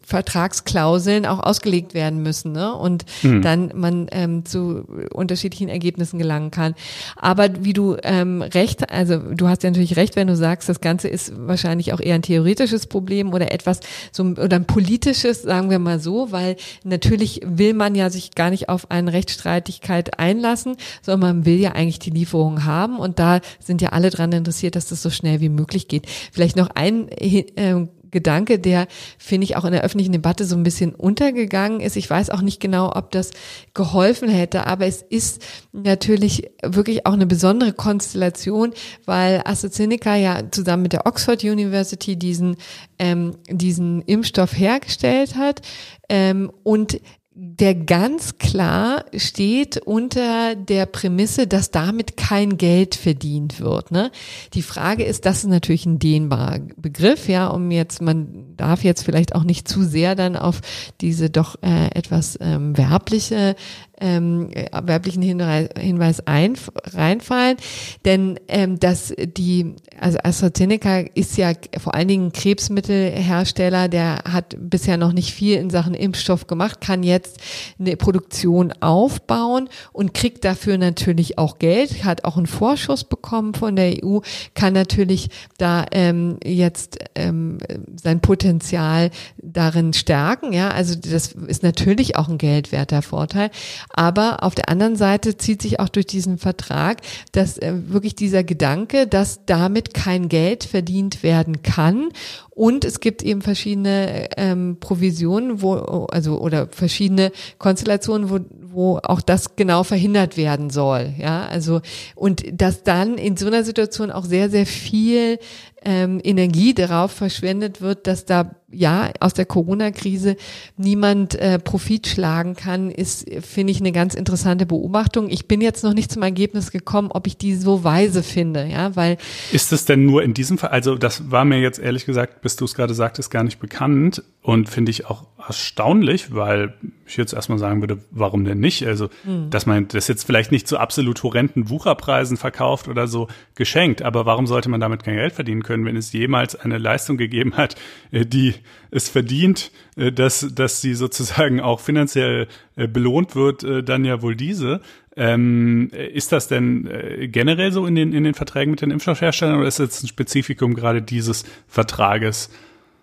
Vertragsklauseln auch ausgelegt werden müssen ne? und mhm. dann man ähm, zu unterschiedlichen Ergebnissen gelangen kann. Aber wie du ähm, recht, also du hast ja natürlich recht, wenn du sagst, das Ganze ist wahrscheinlich auch eher ein theoretisches Problem oder etwas so oder ein politisches, sagen wir mal so, weil natürlich will man ja sich gar nicht auf eine Rechtsstreitigkeit einlassen, sondern man will ja eigentlich die Lieferung haben und da sind ja alle dran interessiert, dass das so schnell wie möglich geht. Vielleicht noch ein äh, Gedanke, der, finde ich, auch in der öffentlichen Debatte so ein bisschen untergegangen ist. Ich weiß auch nicht genau, ob das geholfen hätte, aber es ist natürlich wirklich auch eine besondere Konstellation, weil AstraZeneca ja zusammen mit der Oxford University diesen, ähm, diesen Impfstoff hergestellt hat ähm, und der ganz klar steht unter der Prämisse, dass damit kein Geld verdient wird. Ne? Die Frage ist, das ist natürlich ein dehnbarer Begriff, ja, um jetzt, man darf jetzt vielleicht auch nicht zu sehr dann auf diese doch äh, etwas ähm, werbliche ähm, werblichen Hinweis ein, reinfallen, denn ähm, dass die, also AstraZeneca ist ja vor allen Dingen Krebsmittelhersteller, der hat bisher noch nicht viel in Sachen Impfstoff gemacht, kann jetzt eine Produktion aufbauen und kriegt dafür natürlich auch Geld, hat auch einen Vorschuss bekommen von der EU, kann natürlich da ähm, jetzt ähm, sein Potenzial darin stärken, ja, also das ist natürlich auch ein geldwerter Vorteil, aber auf der anderen Seite zieht sich auch durch diesen Vertrag, dass äh, wirklich dieser Gedanke, dass damit kein Geld verdient werden kann und es gibt eben verschiedene ähm, Provisionen, wo, also oder verschiedene Konstellationen, wo, wo auch das genau verhindert werden soll. Ja, also und dass dann in so einer Situation auch sehr, sehr viel ähm, Energie darauf verschwendet wird, dass da ja aus der Corona-Krise niemand äh, Profit schlagen kann, ist, finde ich, eine ganz interessante Beobachtung. Ich bin jetzt noch nicht zum Ergebnis gekommen, ob ich die so weise finde, ja, weil. Ist es denn nur in diesem Fall, also das war mir jetzt ehrlich gesagt, bis du es gerade sagtest, gar nicht bekannt und finde ich auch erstaunlich, weil ich jetzt erstmal sagen würde, warum denn nicht? Also, mhm. dass man das jetzt vielleicht nicht zu absolut horrenden Wucherpreisen verkauft oder so geschenkt, aber warum sollte man damit kein Geld verdienen können, wenn es jemals eine Leistung gegeben hat, äh, die es verdient, äh, dass, dass sie sozusagen auch finanziell äh, belohnt wird, dann ja wohl diese. Ähm, ist das denn generell so in den, in den Verträgen mit den Impfstoffherstellern oder ist das ein Spezifikum gerade dieses Vertrages?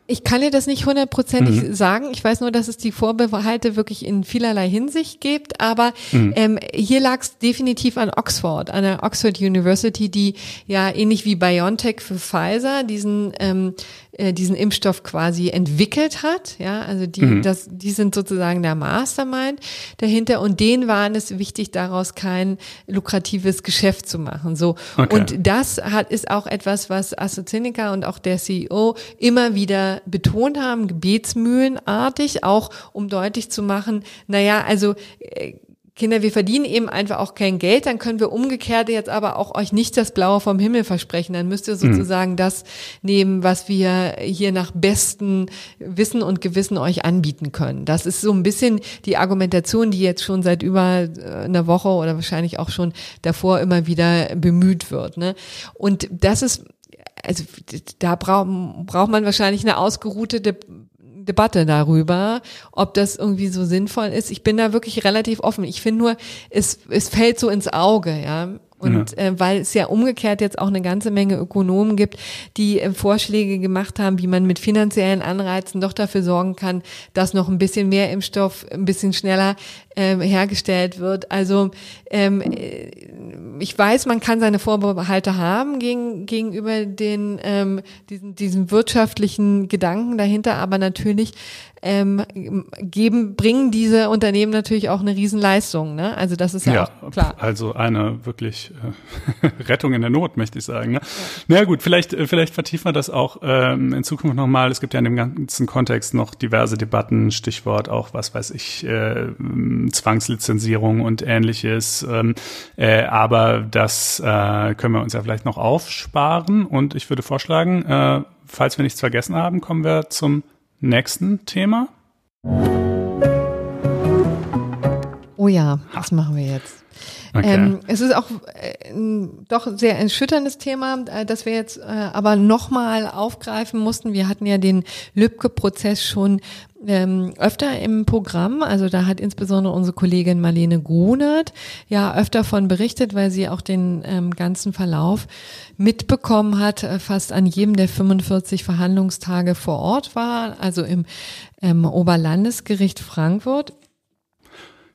Ich kann dir das nicht hundertprozentig mhm. sagen. Ich weiß nur, dass es die Vorbehalte wirklich in vielerlei Hinsicht gibt. Aber mhm. ähm, hier lag es definitiv an Oxford, an der Oxford University, die ja ähnlich wie BioNTech für Pfizer diesen ähm, äh, diesen Impfstoff quasi entwickelt hat. Ja, also die, mhm. das, die sind sozusagen der Mastermind dahinter und denen war es wichtig, daraus kein lukratives Geschäft zu machen. So okay. und das hat ist auch etwas, was AstraZeneca und auch der CEO immer wieder betont haben, gebetsmühlenartig, auch um deutlich zu machen, naja, also äh, Kinder, wir verdienen eben einfach auch kein Geld, dann können wir umgekehrt jetzt aber auch euch nicht das Blaue vom Himmel versprechen. Dann müsst ihr mhm. sozusagen mhm. das nehmen, was wir hier nach bestem Wissen und Gewissen euch anbieten können. Das ist so ein bisschen die Argumentation, die jetzt schon seit über äh, einer Woche oder wahrscheinlich auch schon davor immer wieder bemüht wird. Ne? Und das ist also da braucht braucht man wahrscheinlich eine ausgeruhte Debatte darüber, ob das irgendwie so sinnvoll ist. Ich bin da wirklich relativ offen. Ich finde nur, es, es fällt so ins Auge, ja. Und ja. äh, weil es ja umgekehrt jetzt auch eine ganze Menge Ökonomen gibt, die äh, Vorschläge gemacht haben, wie man mit finanziellen Anreizen doch dafür sorgen kann, dass noch ein bisschen mehr Impfstoff ein bisschen schneller ähm, hergestellt wird. Also ähm, äh, ich weiß, man kann seine Vorbehalte haben gegen, gegenüber den ähm, diesen, diesen wirtschaftlichen Gedanken dahinter, aber natürlich ähm, geben, bringen diese Unternehmen natürlich auch eine Riesenleistung. Ne? Also das ist ja, ja auch klar. Also eine wirklich äh, Rettung in der Not, möchte ich sagen. Ne? Ja. Na gut, vielleicht, äh, vielleicht vertiefen wir das auch ähm, in Zukunft nochmal. Es gibt ja in dem ganzen Kontext noch diverse Debatten, Stichwort auch, was weiß ich, äh, Zwangslizenzierung und ähnliches. Ähm, äh, aber das äh, können wir uns ja vielleicht noch aufsparen. Und ich würde vorschlagen, äh, falls wir nichts vergessen haben, kommen wir zum nächsten Thema. Oh ja, was machen wir jetzt? Ähm, es ist auch äh, doch sehr erschütterndes Thema, äh, das wir jetzt äh, aber nochmal aufgreifen mussten. Wir hatten ja den Lübcke-Prozess schon ähm, öfter im Programm. Also da hat insbesondere unsere Kollegin Marlene Grunert ja öfter von berichtet, weil sie auch den ähm, ganzen Verlauf mitbekommen hat, äh, fast an jedem der 45 Verhandlungstage vor Ort war, also im ähm, Oberlandesgericht Frankfurt.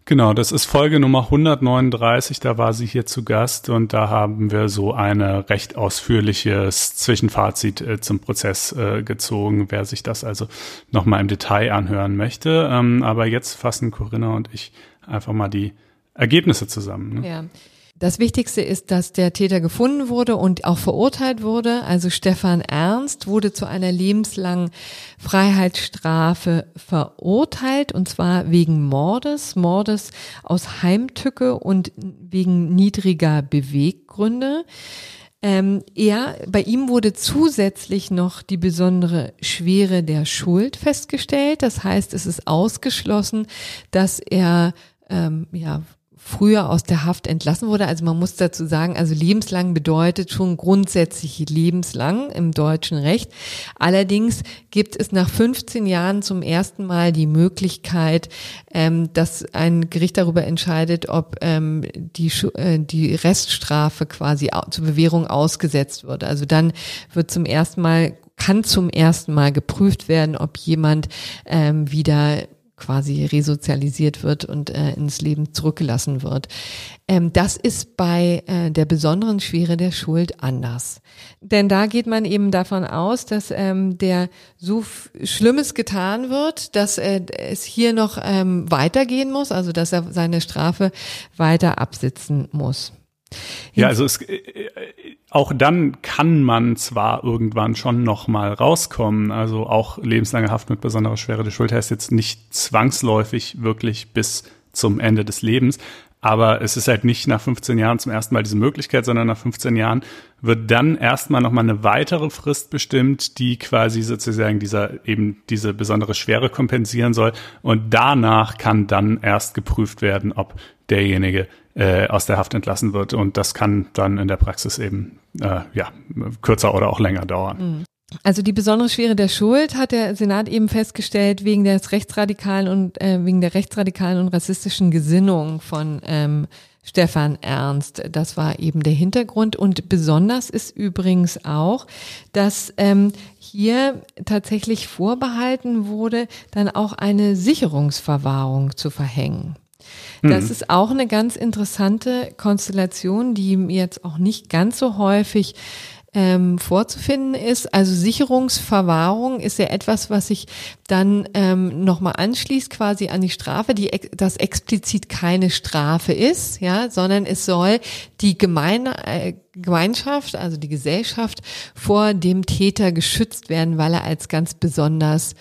Genau, das ist Folge Nummer 139, da war sie hier zu Gast und da haben wir so eine recht ausführliches Zwischenfazit äh, zum Prozess äh, gezogen, wer sich das also nochmal im Detail anhören möchte. Ähm, aber jetzt fassen Corinna und ich einfach mal die Ergebnisse zusammen. Ne? Ja. Das Wichtigste ist, dass der Täter gefunden wurde und auch verurteilt wurde. Also Stefan Ernst wurde zu einer lebenslangen Freiheitsstrafe verurteilt und zwar wegen Mordes, Mordes aus Heimtücke und wegen niedriger Beweggründe. Ähm, er, bei ihm wurde zusätzlich noch die besondere Schwere der Schuld festgestellt. Das heißt, es ist ausgeschlossen, dass er ähm, ja früher aus der Haft entlassen wurde. Also man muss dazu sagen, also lebenslang bedeutet schon grundsätzlich lebenslang im deutschen Recht. Allerdings gibt es nach 15 Jahren zum ersten Mal die Möglichkeit, ähm, dass ein Gericht darüber entscheidet, ob ähm, die, äh, die Reststrafe quasi zur Bewährung ausgesetzt wird. Also dann wird zum ersten Mal kann zum ersten Mal geprüft werden, ob jemand ähm, wieder quasi resozialisiert wird und äh, ins Leben zurückgelassen wird. Ähm, das ist bei äh, der besonderen Schwere der Schuld anders. Denn da geht man eben davon aus, dass ähm, der so Schlimmes getan wird, dass äh, es hier noch ähm, weitergehen muss, also dass er seine Strafe weiter absitzen muss. Ja, also es, äh, äh, auch dann kann man zwar irgendwann schon noch mal rauskommen, also auch lebenslange Haft mit besonderer Schwere. Der Schuld heißt jetzt nicht zwangsläufig wirklich bis zum Ende des Lebens, aber es ist halt nicht nach 15 Jahren zum ersten Mal diese Möglichkeit, sondern nach 15 Jahren wird dann erstmal nochmal eine weitere Frist bestimmt, die quasi sozusagen dieser, eben diese besondere Schwere kompensieren soll. Und danach kann dann erst geprüft werden, ob derjenige äh, aus der Haft entlassen wird. Und das kann dann in der Praxis eben äh, ja kürzer oder auch länger dauern. Mhm. Also die besondere Schwere der Schuld hat der Senat eben festgestellt wegen des rechtsradikalen und äh, wegen der rechtsradikalen und rassistischen Gesinnung von ähm, Stefan Ernst. Das war eben der Hintergrund. Und besonders ist übrigens auch, dass ähm, hier tatsächlich vorbehalten wurde, dann auch eine Sicherungsverwahrung zu verhängen. Das mhm. ist auch eine ganz interessante Konstellation, die jetzt auch nicht ganz so häufig ähm, vorzufinden ist. Also Sicherungsverwahrung ist ja etwas, was sich dann ähm, nochmal anschließt quasi an die Strafe, die das explizit keine Strafe ist, ja, sondern es soll die Gemeine, äh, Gemeinschaft, also die Gesellschaft vor dem Täter geschützt werden, weil er als ganz besonders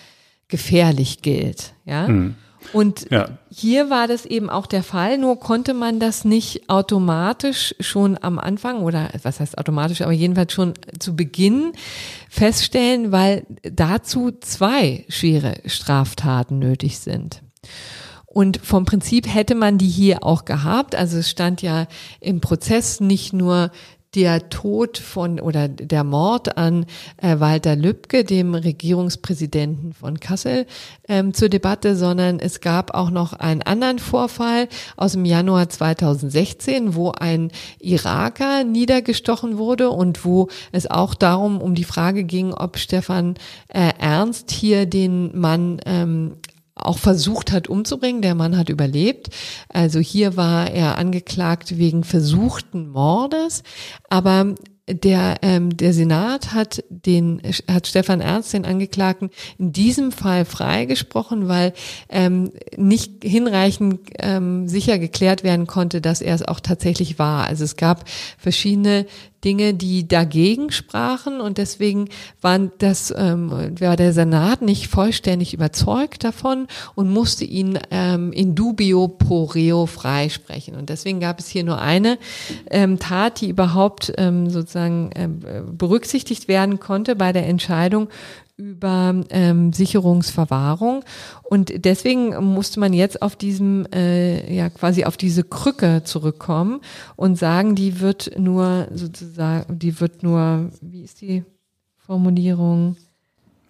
gefährlich gilt, ja. Mhm. Und ja. hier war das eben auch der Fall, nur konnte man das nicht automatisch schon am Anfang oder was heißt automatisch, aber jedenfalls schon zu Beginn feststellen, weil dazu zwei schwere Straftaten nötig sind. Und vom Prinzip hätte man die hier auch gehabt. Also es stand ja im Prozess nicht nur der Tod von oder der Mord an äh, Walter Lübcke, dem Regierungspräsidenten von Kassel, ähm, zur Debatte, sondern es gab auch noch einen anderen Vorfall aus dem Januar 2016, wo ein Iraker niedergestochen wurde und wo es auch darum um die Frage ging, ob Stefan äh, Ernst hier den Mann ähm, auch versucht hat umzubringen. Der Mann hat überlebt. Also hier war er angeklagt wegen versuchten Mordes. Aber der, ähm, der Senat hat den, hat Stefan Ernst, den Angeklagten, in diesem Fall freigesprochen, weil ähm, nicht hinreichend ähm, sicher geklärt werden konnte, dass er es auch tatsächlich war. Also es gab verschiedene Dinge, die dagegen sprachen und deswegen waren das, ähm, war der Senat nicht vollständig überzeugt davon und musste ihn ähm, in dubio pro reo freisprechen. Und deswegen gab es hier nur eine ähm, Tat, die überhaupt ähm, sozusagen ähm, berücksichtigt werden konnte bei der Entscheidung über ähm, Sicherungsverwahrung und deswegen musste man jetzt auf diesem äh, ja quasi auf diese Krücke zurückkommen und sagen, die wird nur sozusagen, die wird nur, wie ist die Formulierung?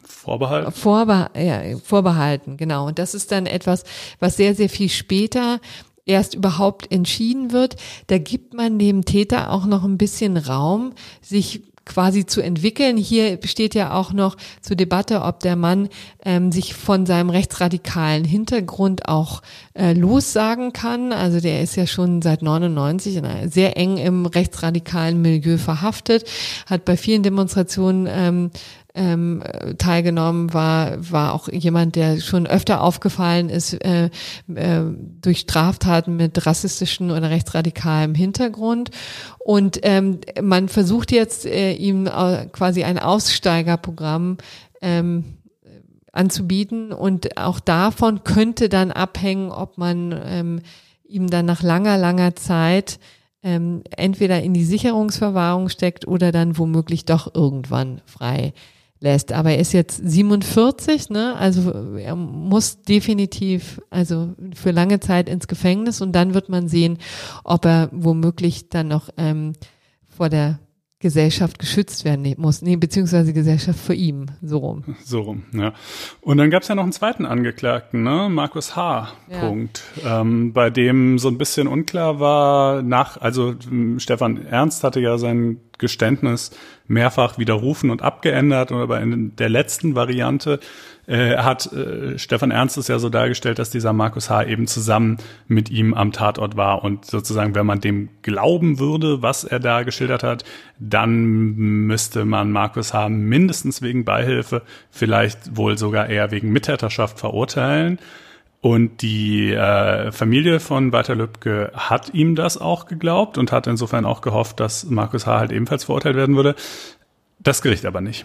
Vorbehalten. Vorbe ja, vorbehalten, genau. Und das ist dann etwas, was sehr, sehr viel später erst überhaupt entschieden wird. Da gibt man dem Täter auch noch ein bisschen Raum, sich quasi zu entwickeln. Hier besteht ja auch noch zur Debatte, ob der Mann ähm, sich von seinem rechtsradikalen Hintergrund auch äh, lossagen kann. Also der ist ja schon seit 99 sehr eng im rechtsradikalen Milieu verhaftet, hat bei vielen Demonstrationen ähm, ähm, teilgenommen, war, war auch jemand, der schon öfter aufgefallen ist äh, äh, durch Straftaten mit rassistischen oder rechtsradikalem Hintergrund. Und ähm, man versucht jetzt äh, ihm quasi ein Aussteigerprogramm ähm, anzubieten und auch davon könnte dann abhängen, ob man ähm, ihm dann nach langer, langer Zeit ähm, entweder in die Sicherungsverwahrung steckt oder dann womöglich doch irgendwann frei lässt. Aber er ist jetzt 47, ne? Also er muss definitiv, also für lange Zeit ins Gefängnis und dann wird man sehen, ob er womöglich dann noch ähm, vor der Gesellschaft geschützt werden muss, nee, beziehungsweise Gesellschaft für ihn, so rum. So rum, ja. Und dann gab es ja noch einen zweiten Angeklagten, ne? Markus H. Ja. Punkt, ähm, bei dem so ein bisschen unklar war, nach, also Stefan Ernst hatte ja sein Geständnis mehrfach widerrufen und abgeändert, aber in der letzten Variante äh, hat äh, Stefan Ernst es ja so dargestellt, dass dieser Markus H. eben zusammen mit ihm am Tatort war und sozusagen, wenn man dem glauben würde, was er da geschildert hat, dann müsste man Markus H. mindestens wegen Beihilfe, vielleicht wohl sogar eher wegen Mittäterschaft verurteilen. Und die äh, Familie von Walter Lübcke hat ihm das auch geglaubt und hat insofern auch gehofft, dass Markus H. halt ebenfalls verurteilt werden würde. Das Gericht aber nicht.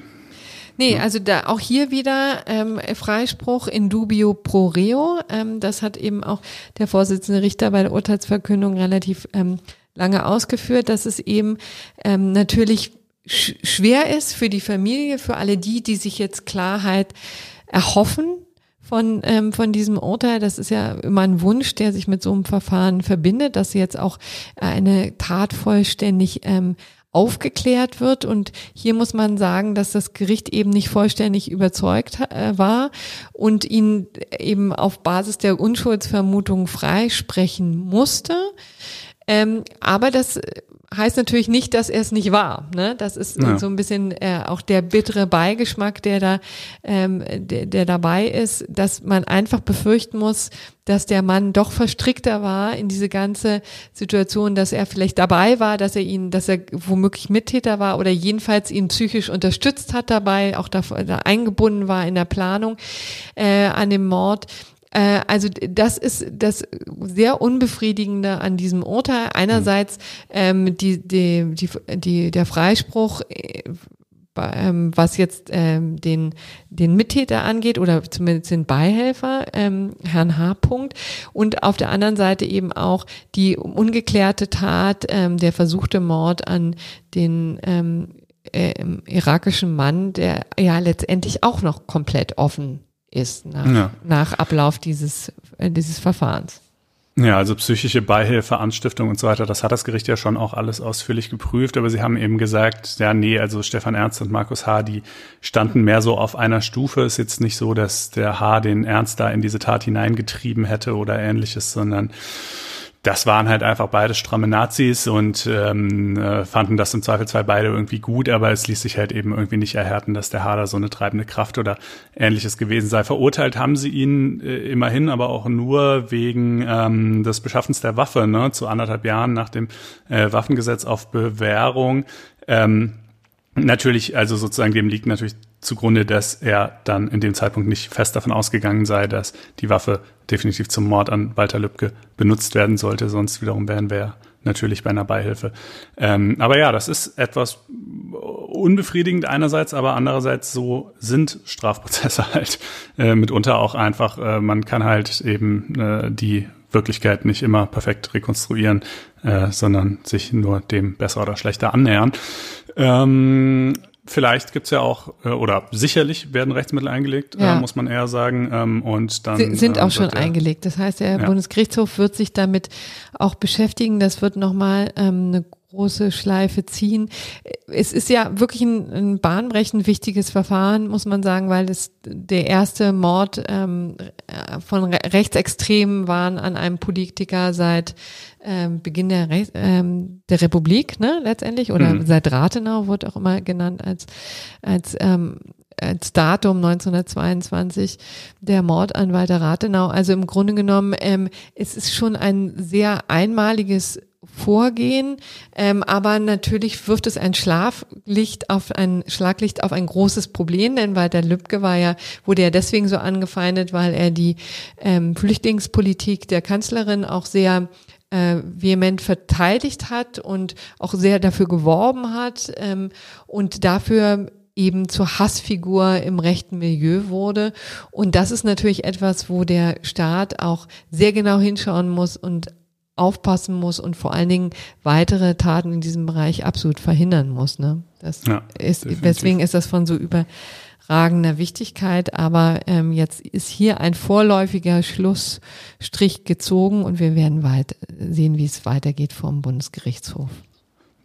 Nee, also da auch hier wieder ähm, Freispruch in dubio pro reo. Ähm, das hat eben auch der Vorsitzende Richter bei der Urteilsverkündung relativ ähm, lange ausgeführt, dass es eben ähm, natürlich sch schwer ist für die Familie, für alle die, die sich jetzt Klarheit erhoffen von, ähm, von diesem Urteil. Das ist ja immer ein Wunsch, der sich mit so einem Verfahren verbindet, dass jetzt auch eine Tat vollständig ähm, aufgeklärt wird. Und hier muss man sagen, dass das Gericht eben nicht vollständig überzeugt äh, war und ihn eben auf Basis der Unschuldsvermutung freisprechen musste. Ähm, aber das heißt natürlich nicht, dass er es nicht war. Ne? Das ist ja. so ein bisschen äh, auch der bittere Beigeschmack, der da, ähm, der, der dabei ist, dass man einfach befürchten muss, dass der Mann doch verstrickter war in diese ganze Situation, dass er vielleicht dabei war, dass er ihn, dass er womöglich Mittäter war oder jedenfalls ihn psychisch unterstützt hat dabei, auch da, da eingebunden war in der Planung äh, an dem Mord. Äh, also das ist das sehr unbefriedigende an diesem Urteil. Einerseits ähm, die, die, die, die, der Freispruch äh, ähm, was jetzt ähm, den, den Mittäter angeht oder zumindest den Beihelfer, ähm, Herrn H. Punkt. Und auf der anderen Seite eben auch die ungeklärte Tat, ähm, der versuchte Mord an den ähm, äh, irakischen Mann, der ja letztendlich auch noch komplett offen ist nach, ja. nach Ablauf dieses, äh, dieses Verfahrens. Ja, also psychische Beihilfe, Anstiftung und so weiter, das hat das Gericht ja schon auch alles ausführlich geprüft, aber sie haben eben gesagt, ja, nee, also Stefan Ernst und Markus H., die standen mehr so auf einer Stufe. Ist jetzt nicht so, dass der H. den Ernst da in diese Tat hineingetrieben hätte oder ähnliches, sondern das waren halt einfach beide stramme Nazis und ähm, äh, fanden das im Zweifelsfall beide irgendwie gut, aber es ließ sich halt eben irgendwie nicht erhärten, dass der Hader so eine treibende Kraft oder ähnliches gewesen sei. Verurteilt haben sie ihn äh, immerhin, aber auch nur wegen ähm, des Beschaffens der Waffe, ne, zu anderthalb Jahren nach dem äh, Waffengesetz auf Bewährung. Ähm, natürlich, also sozusagen dem liegt natürlich zugrunde, dass er dann in dem Zeitpunkt nicht fest davon ausgegangen sei, dass die Waffe definitiv zum Mord an Walter Lübcke benutzt werden sollte. Sonst wiederum wären wir natürlich bei einer Beihilfe. Ähm, aber ja, das ist etwas unbefriedigend einerseits, aber andererseits so sind Strafprozesse halt äh, mitunter auch einfach. Äh, man kann halt eben äh, die Wirklichkeit nicht immer perfekt rekonstruieren, äh, sondern sich nur dem besser oder schlechter annähern. Ähm, Vielleicht gibt's ja auch, äh, oder sicherlich werden Rechtsmittel eingelegt, äh, ja. äh, muss man eher sagen. Ähm, und dann Sie sind äh, auch schon eingelegt. Das heißt, der ja. Bundesgerichtshof wird sich damit auch beschäftigen. Das wird nochmal ähm, eine große Schleife ziehen. Es ist ja wirklich ein, ein bahnbrechend wichtiges Verfahren, muss man sagen, weil es der erste Mord ähm, von Rechtsextremen waren an einem Politiker seit ähm, Beginn der, Re ähm, der Republik, ne, letztendlich, oder mhm. seit Rathenau wird auch immer genannt als, als ähm, als Datum 1922 der Mord an Walter Rathenau. Also im Grunde genommen, ähm, es ist schon ein sehr einmaliges Vorgehen, ähm, aber natürlich wirft es ein Schlaflicht auf ein Schlaglicht auf ein großes Problem, denn Walter Lübcke war ja wurde ja deswegen so angefeindet, weil er die ähm, Flüchtlingspolitik der Kanzlerin auch sehr äh, vehement verteidigt hat und auch sehr dafür geworben hat ähm, und dafür eben zur Hassfigur im rechten Milieu wurde. Und das ist natürlich etwas, wo der Staat auch sehr genau hinschauen muss und aufpassen muss und vor allen Dingen weitere Taten in diesem Bereich absolut verhindern muss. Ne? Das ja, ist, deswegen ist das von so über ragender Wichtigkeit, aber ähm, jetzt ist hier ein vorläufiger Schlussstrich gezogen und wir werden weit sehen, wie es weitergeht vom Bundesgerichtshof.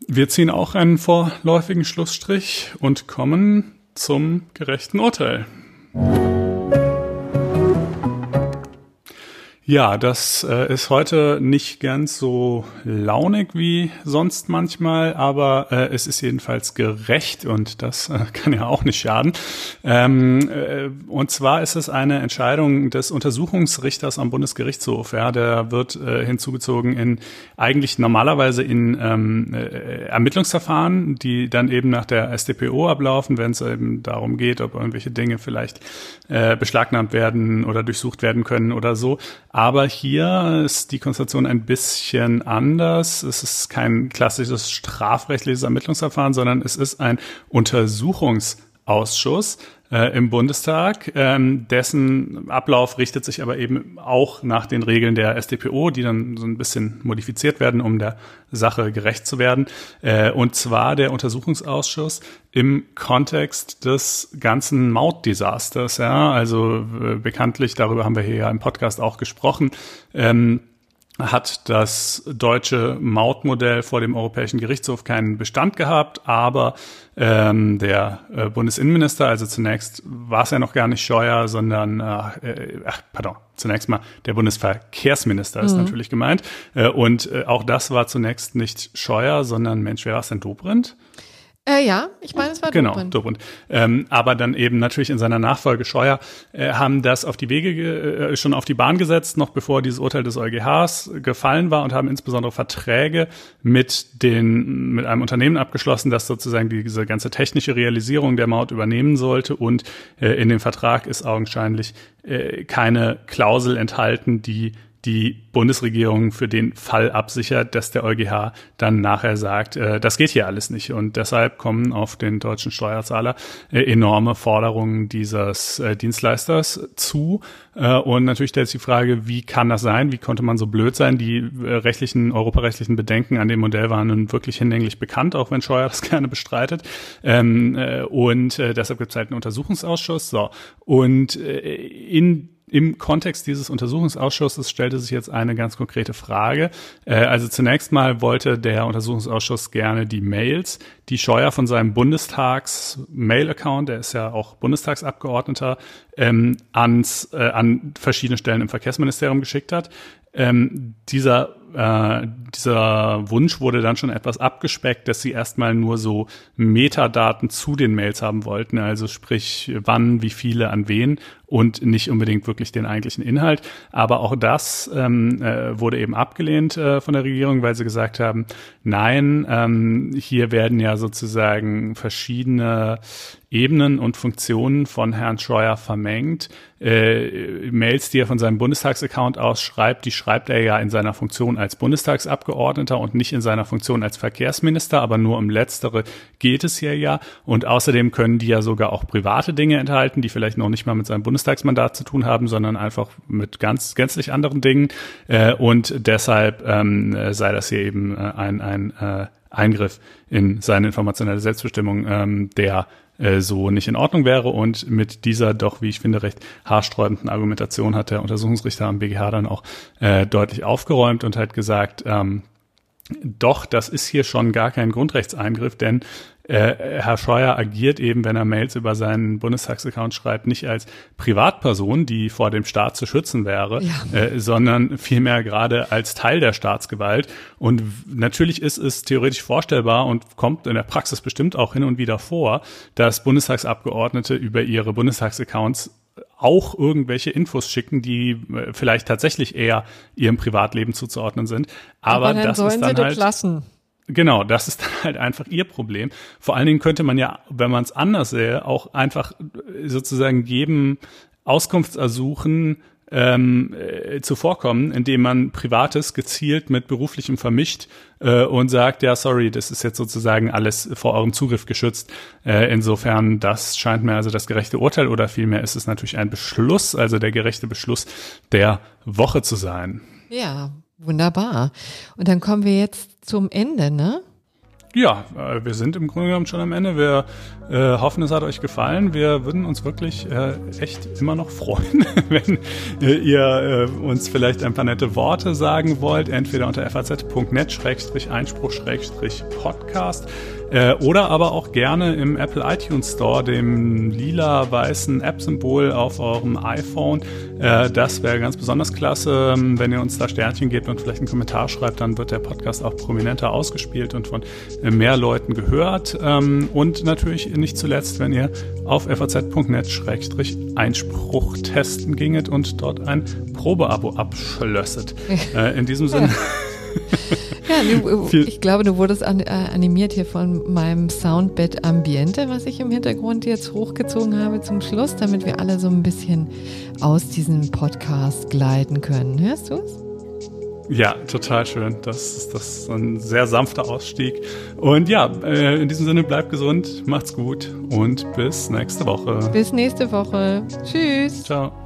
Wir ziehen auch einen vorläufigen Schlussstrich und kommen zum gerechten Urteil. Ja, das äh, ist heute nicht ganz so launig wie sonst manchmal, aber äh, es ist jedenfalls gerecht und das äh, kann ja auch nicht schaden. Ähm, äh, und zwar ist es eine Entscheidung des Untersuchungsrichters am Bundesgerichtshof. Ja, der wird äh, hinzugezogen in eigentlich normalerweise in ähm, äh, Ermittlungsverfahren, die dann eben nach der StPO ablaufen, wenn es eben darum geht, ob irgendwelche Dinge vielleicht beschlagnahmt werden oder durchsucht werden können oder so. Aber hier ist die Konstellation ein bisschen anders. Es ist kein klassisches strafrechtliches Ermittlungsverfahren, sondern es ist ein Untersuchungsausschuss äh, im Bundestag. Ähm, dessen Ablauf richtet sich aber eben auch nach den Regeln der StPO, die dann so ein bisschen modifiziert werden, um der Sache gerecht zu werden. Äh, und zwar der Untersuchungsausschuss im Kontext des ganzen Mautdesasters. Ja, also äh, bekanntlich, darüber haben wir hier ja im Podcast auch gesprochen. Ähm, hat das deutsche Mautmodell vor dem Europäischen Gerichtshof keinen Bestand gehabt, aber ähm, der äh, Bundesinnenminister, also zunächst war es ja noch gar nicht Scheuer, sondern, äh, äh, ach, pardon, zunächst mal der Bundesverkehrsminister ist mhm. natürlich gemeint. Äh, und äh, auch das war zunächst nicht Scheuer, sondern Mensch, wer war es denn, Dobrindt? Äh, ja, ich meine, es war genau, Dobrindt. Dobrindt. Ähm, aber dann eben natürlich in seiner Nachfolge Scheuer äh, haben das auf die Wege äh, schon auf die Bahn gesetzt, noch bevor dieses Urteil des EuGHs gefallen war und haben insbesondere Verträge mit den mit einem Unternehmen abgeschlossen, das sozusagen diese ganze technische Realisierung der Maut übernehmen sollte und äh, in dem Vertrag ist augenscheinlich äh, keine Klausel enthalten, die die Bundesregierung für den Fall absichert, dass der EuGH dann nachher sagt, äh, das geht hier alles nicht. Und deshalb kommen auf den deutschen Steuerzahler äh, enorme Forderungen dieses äh, Dienstleisters zu. Äh, und natürlich stellt sich die Frage, wie kann das sein? Wie konnte man so blöd sein? Die äh, rechtlichen, europarechtlichen Bedenken an dem Modell waren nun wirklich hinlänglich bekannt, auch wenn Scheuer das gerne bestreitet. Ähm, äh, und deshalb gibt es halt einen Untersuchungsausschuss. So. Und in im Kontext dieses Untersuchungsausschusses stellte sich jetzt eine ganz konkrete Frage. Äh, also zunächst mal wollte der Untersuchungsausschuss gerne die Mails, die Scheuer von seinem Bundestags-Mail-Account, der ist ja auch Bundestagsabgeordneter, ähm, ans, äh, an verschiedene Stellen im Verkehrsministerium geschickt hat. Ähm, dieser äh, dieser Wunsch wurde dann schon etwas abgespeckt, dass sie erstmal nur so Metadaten zu den Mails haben wollten, also sprich wann, wie viele, an wen und nicht unbedingt wirklich den eigentlichen Inhalt. Aber auch das ähm, äh, wurde eben abgelehnt äh, von der Regierung, weil sie gesagt haben, nein, ähm, hier werden ja sozusagen verschiedene Ebenen und Funktionen von Herrn Scheuer vermengt. Äh, Mails, die er von seinem Bundestagsaccount aus schreibt, die schreibt er ja in seiner Funktion als Bundestagsabgeordneter und nicht in seiner Funktion als Verkehrsminister, aber nur um letztere geht es hier ja. Und außerdem können die ja sogar auch private Dinge enthalten, die vielleicht noch nicht mal mit seinem Bundestagsmandat zu tun haben, sondern einfach mit ganz gänzlich anderen Dingen. Äh, und deshalb ähm, sei das hier eben äh, ein, ein äh, Eingriff in seine informationelle Selbstbestimmung, ähm, der äh, so nicht in Ordnung wäre. Und mit dieser doch, wie ich finde, recht haarsträubenden Argumentation hat der Untersuchungsrichter am BGH dann auch äh, deutlich aufgeräumt und hat gesagt, ähm, doch, das ist hier schon gar kein Grundrechtseingriff, denn äh, Herr Scheuer agiert eben, wenn er Mails über seinen Bundestagsaccount schreibt, nicht als Privatperson, die vor dem Staat zu schützen wäre, ja. äh, sondern vielmehr gerade als Teil der Staatsgewalt. Und natürlich ist es theoretisch vorstellbar und kommt in der Praxis bestimmt auch hin und wieder vor, dass Bundestagsabgeordnete über ihre Bundestagsaccounts auch irgendwelche Infos schicken, die äh, vielleicht tatsächlich eher ihrem Privatleben zuzuordnen sind. Aber, Aber das ist dann halt lassen. Genau, das ist dann halt einfach ihr Problem. Vor allen Dingen könnte man ja, wenn man es anders sähe, auch einfach äh, sozusagen jedem Auskunftsersuchen ähm, äh, zuvorkommen, indem man Privates gezielt mit beruflichem vermischt äh, und sagt, ja, sorry, das ist jetzt sozusagen alles vor eurem Zugriff geschützt. Äh, insofern, das scheint mir also das gerechte Urteil oder vielmehr ist es natürlich ein Beschluss, also der gerechte Beschluss der Woche zu sein. Ja, wunderbar. Und dann kommen wir jetzt zum Ende, ne? Ja, äh, wir sind im Grunde genommen schon am Ende. Wir äh, hoffen, es hat euch gefallen. Wir würden uns wirklich äh, echt immer noch freuen, wenn äh, ihr äh, uns vielleicht ein paar nette Worte sagen wollt, entweder unter faz.net-einspruch-podcast äh, oder aber auch gerne im Apple iTunes Store, dem lila-weißen App-Symbol auf eurem iPhone. Äh, das wäre ganz besonders klasse. Wenn ihr uns da Sternchen gebt und vielleicht einen Kommentar schreibt, dann wird der Podcast auch prominenter ausgespielt und von äh, mehr Leuten gehört. Ähm, und natürlich nicht zuletzt, wenn ihr auf faz.net-einspruch testen ginget und dort ein Probeabo abschlösset. Äh, in diesem Sinne. Ja, du, ich glaube, du wurdest an, äh, animiert hier von meinem Soundbed Ambiente, was ich im Hintergrund jetzt hochgezogen habe zum Schluss, damit wir alle so ein bisschen aus diesem Podcast gleiten können. Hörst du es? Ja, total schön. Das ist, das ist ein sehr sanfter Ausstieg. Und ja, äh, in diesem Sinne bleibt gesund, macht's gut und bis nächste Woche. Bis nächste Woche. Tschüss. Ciao.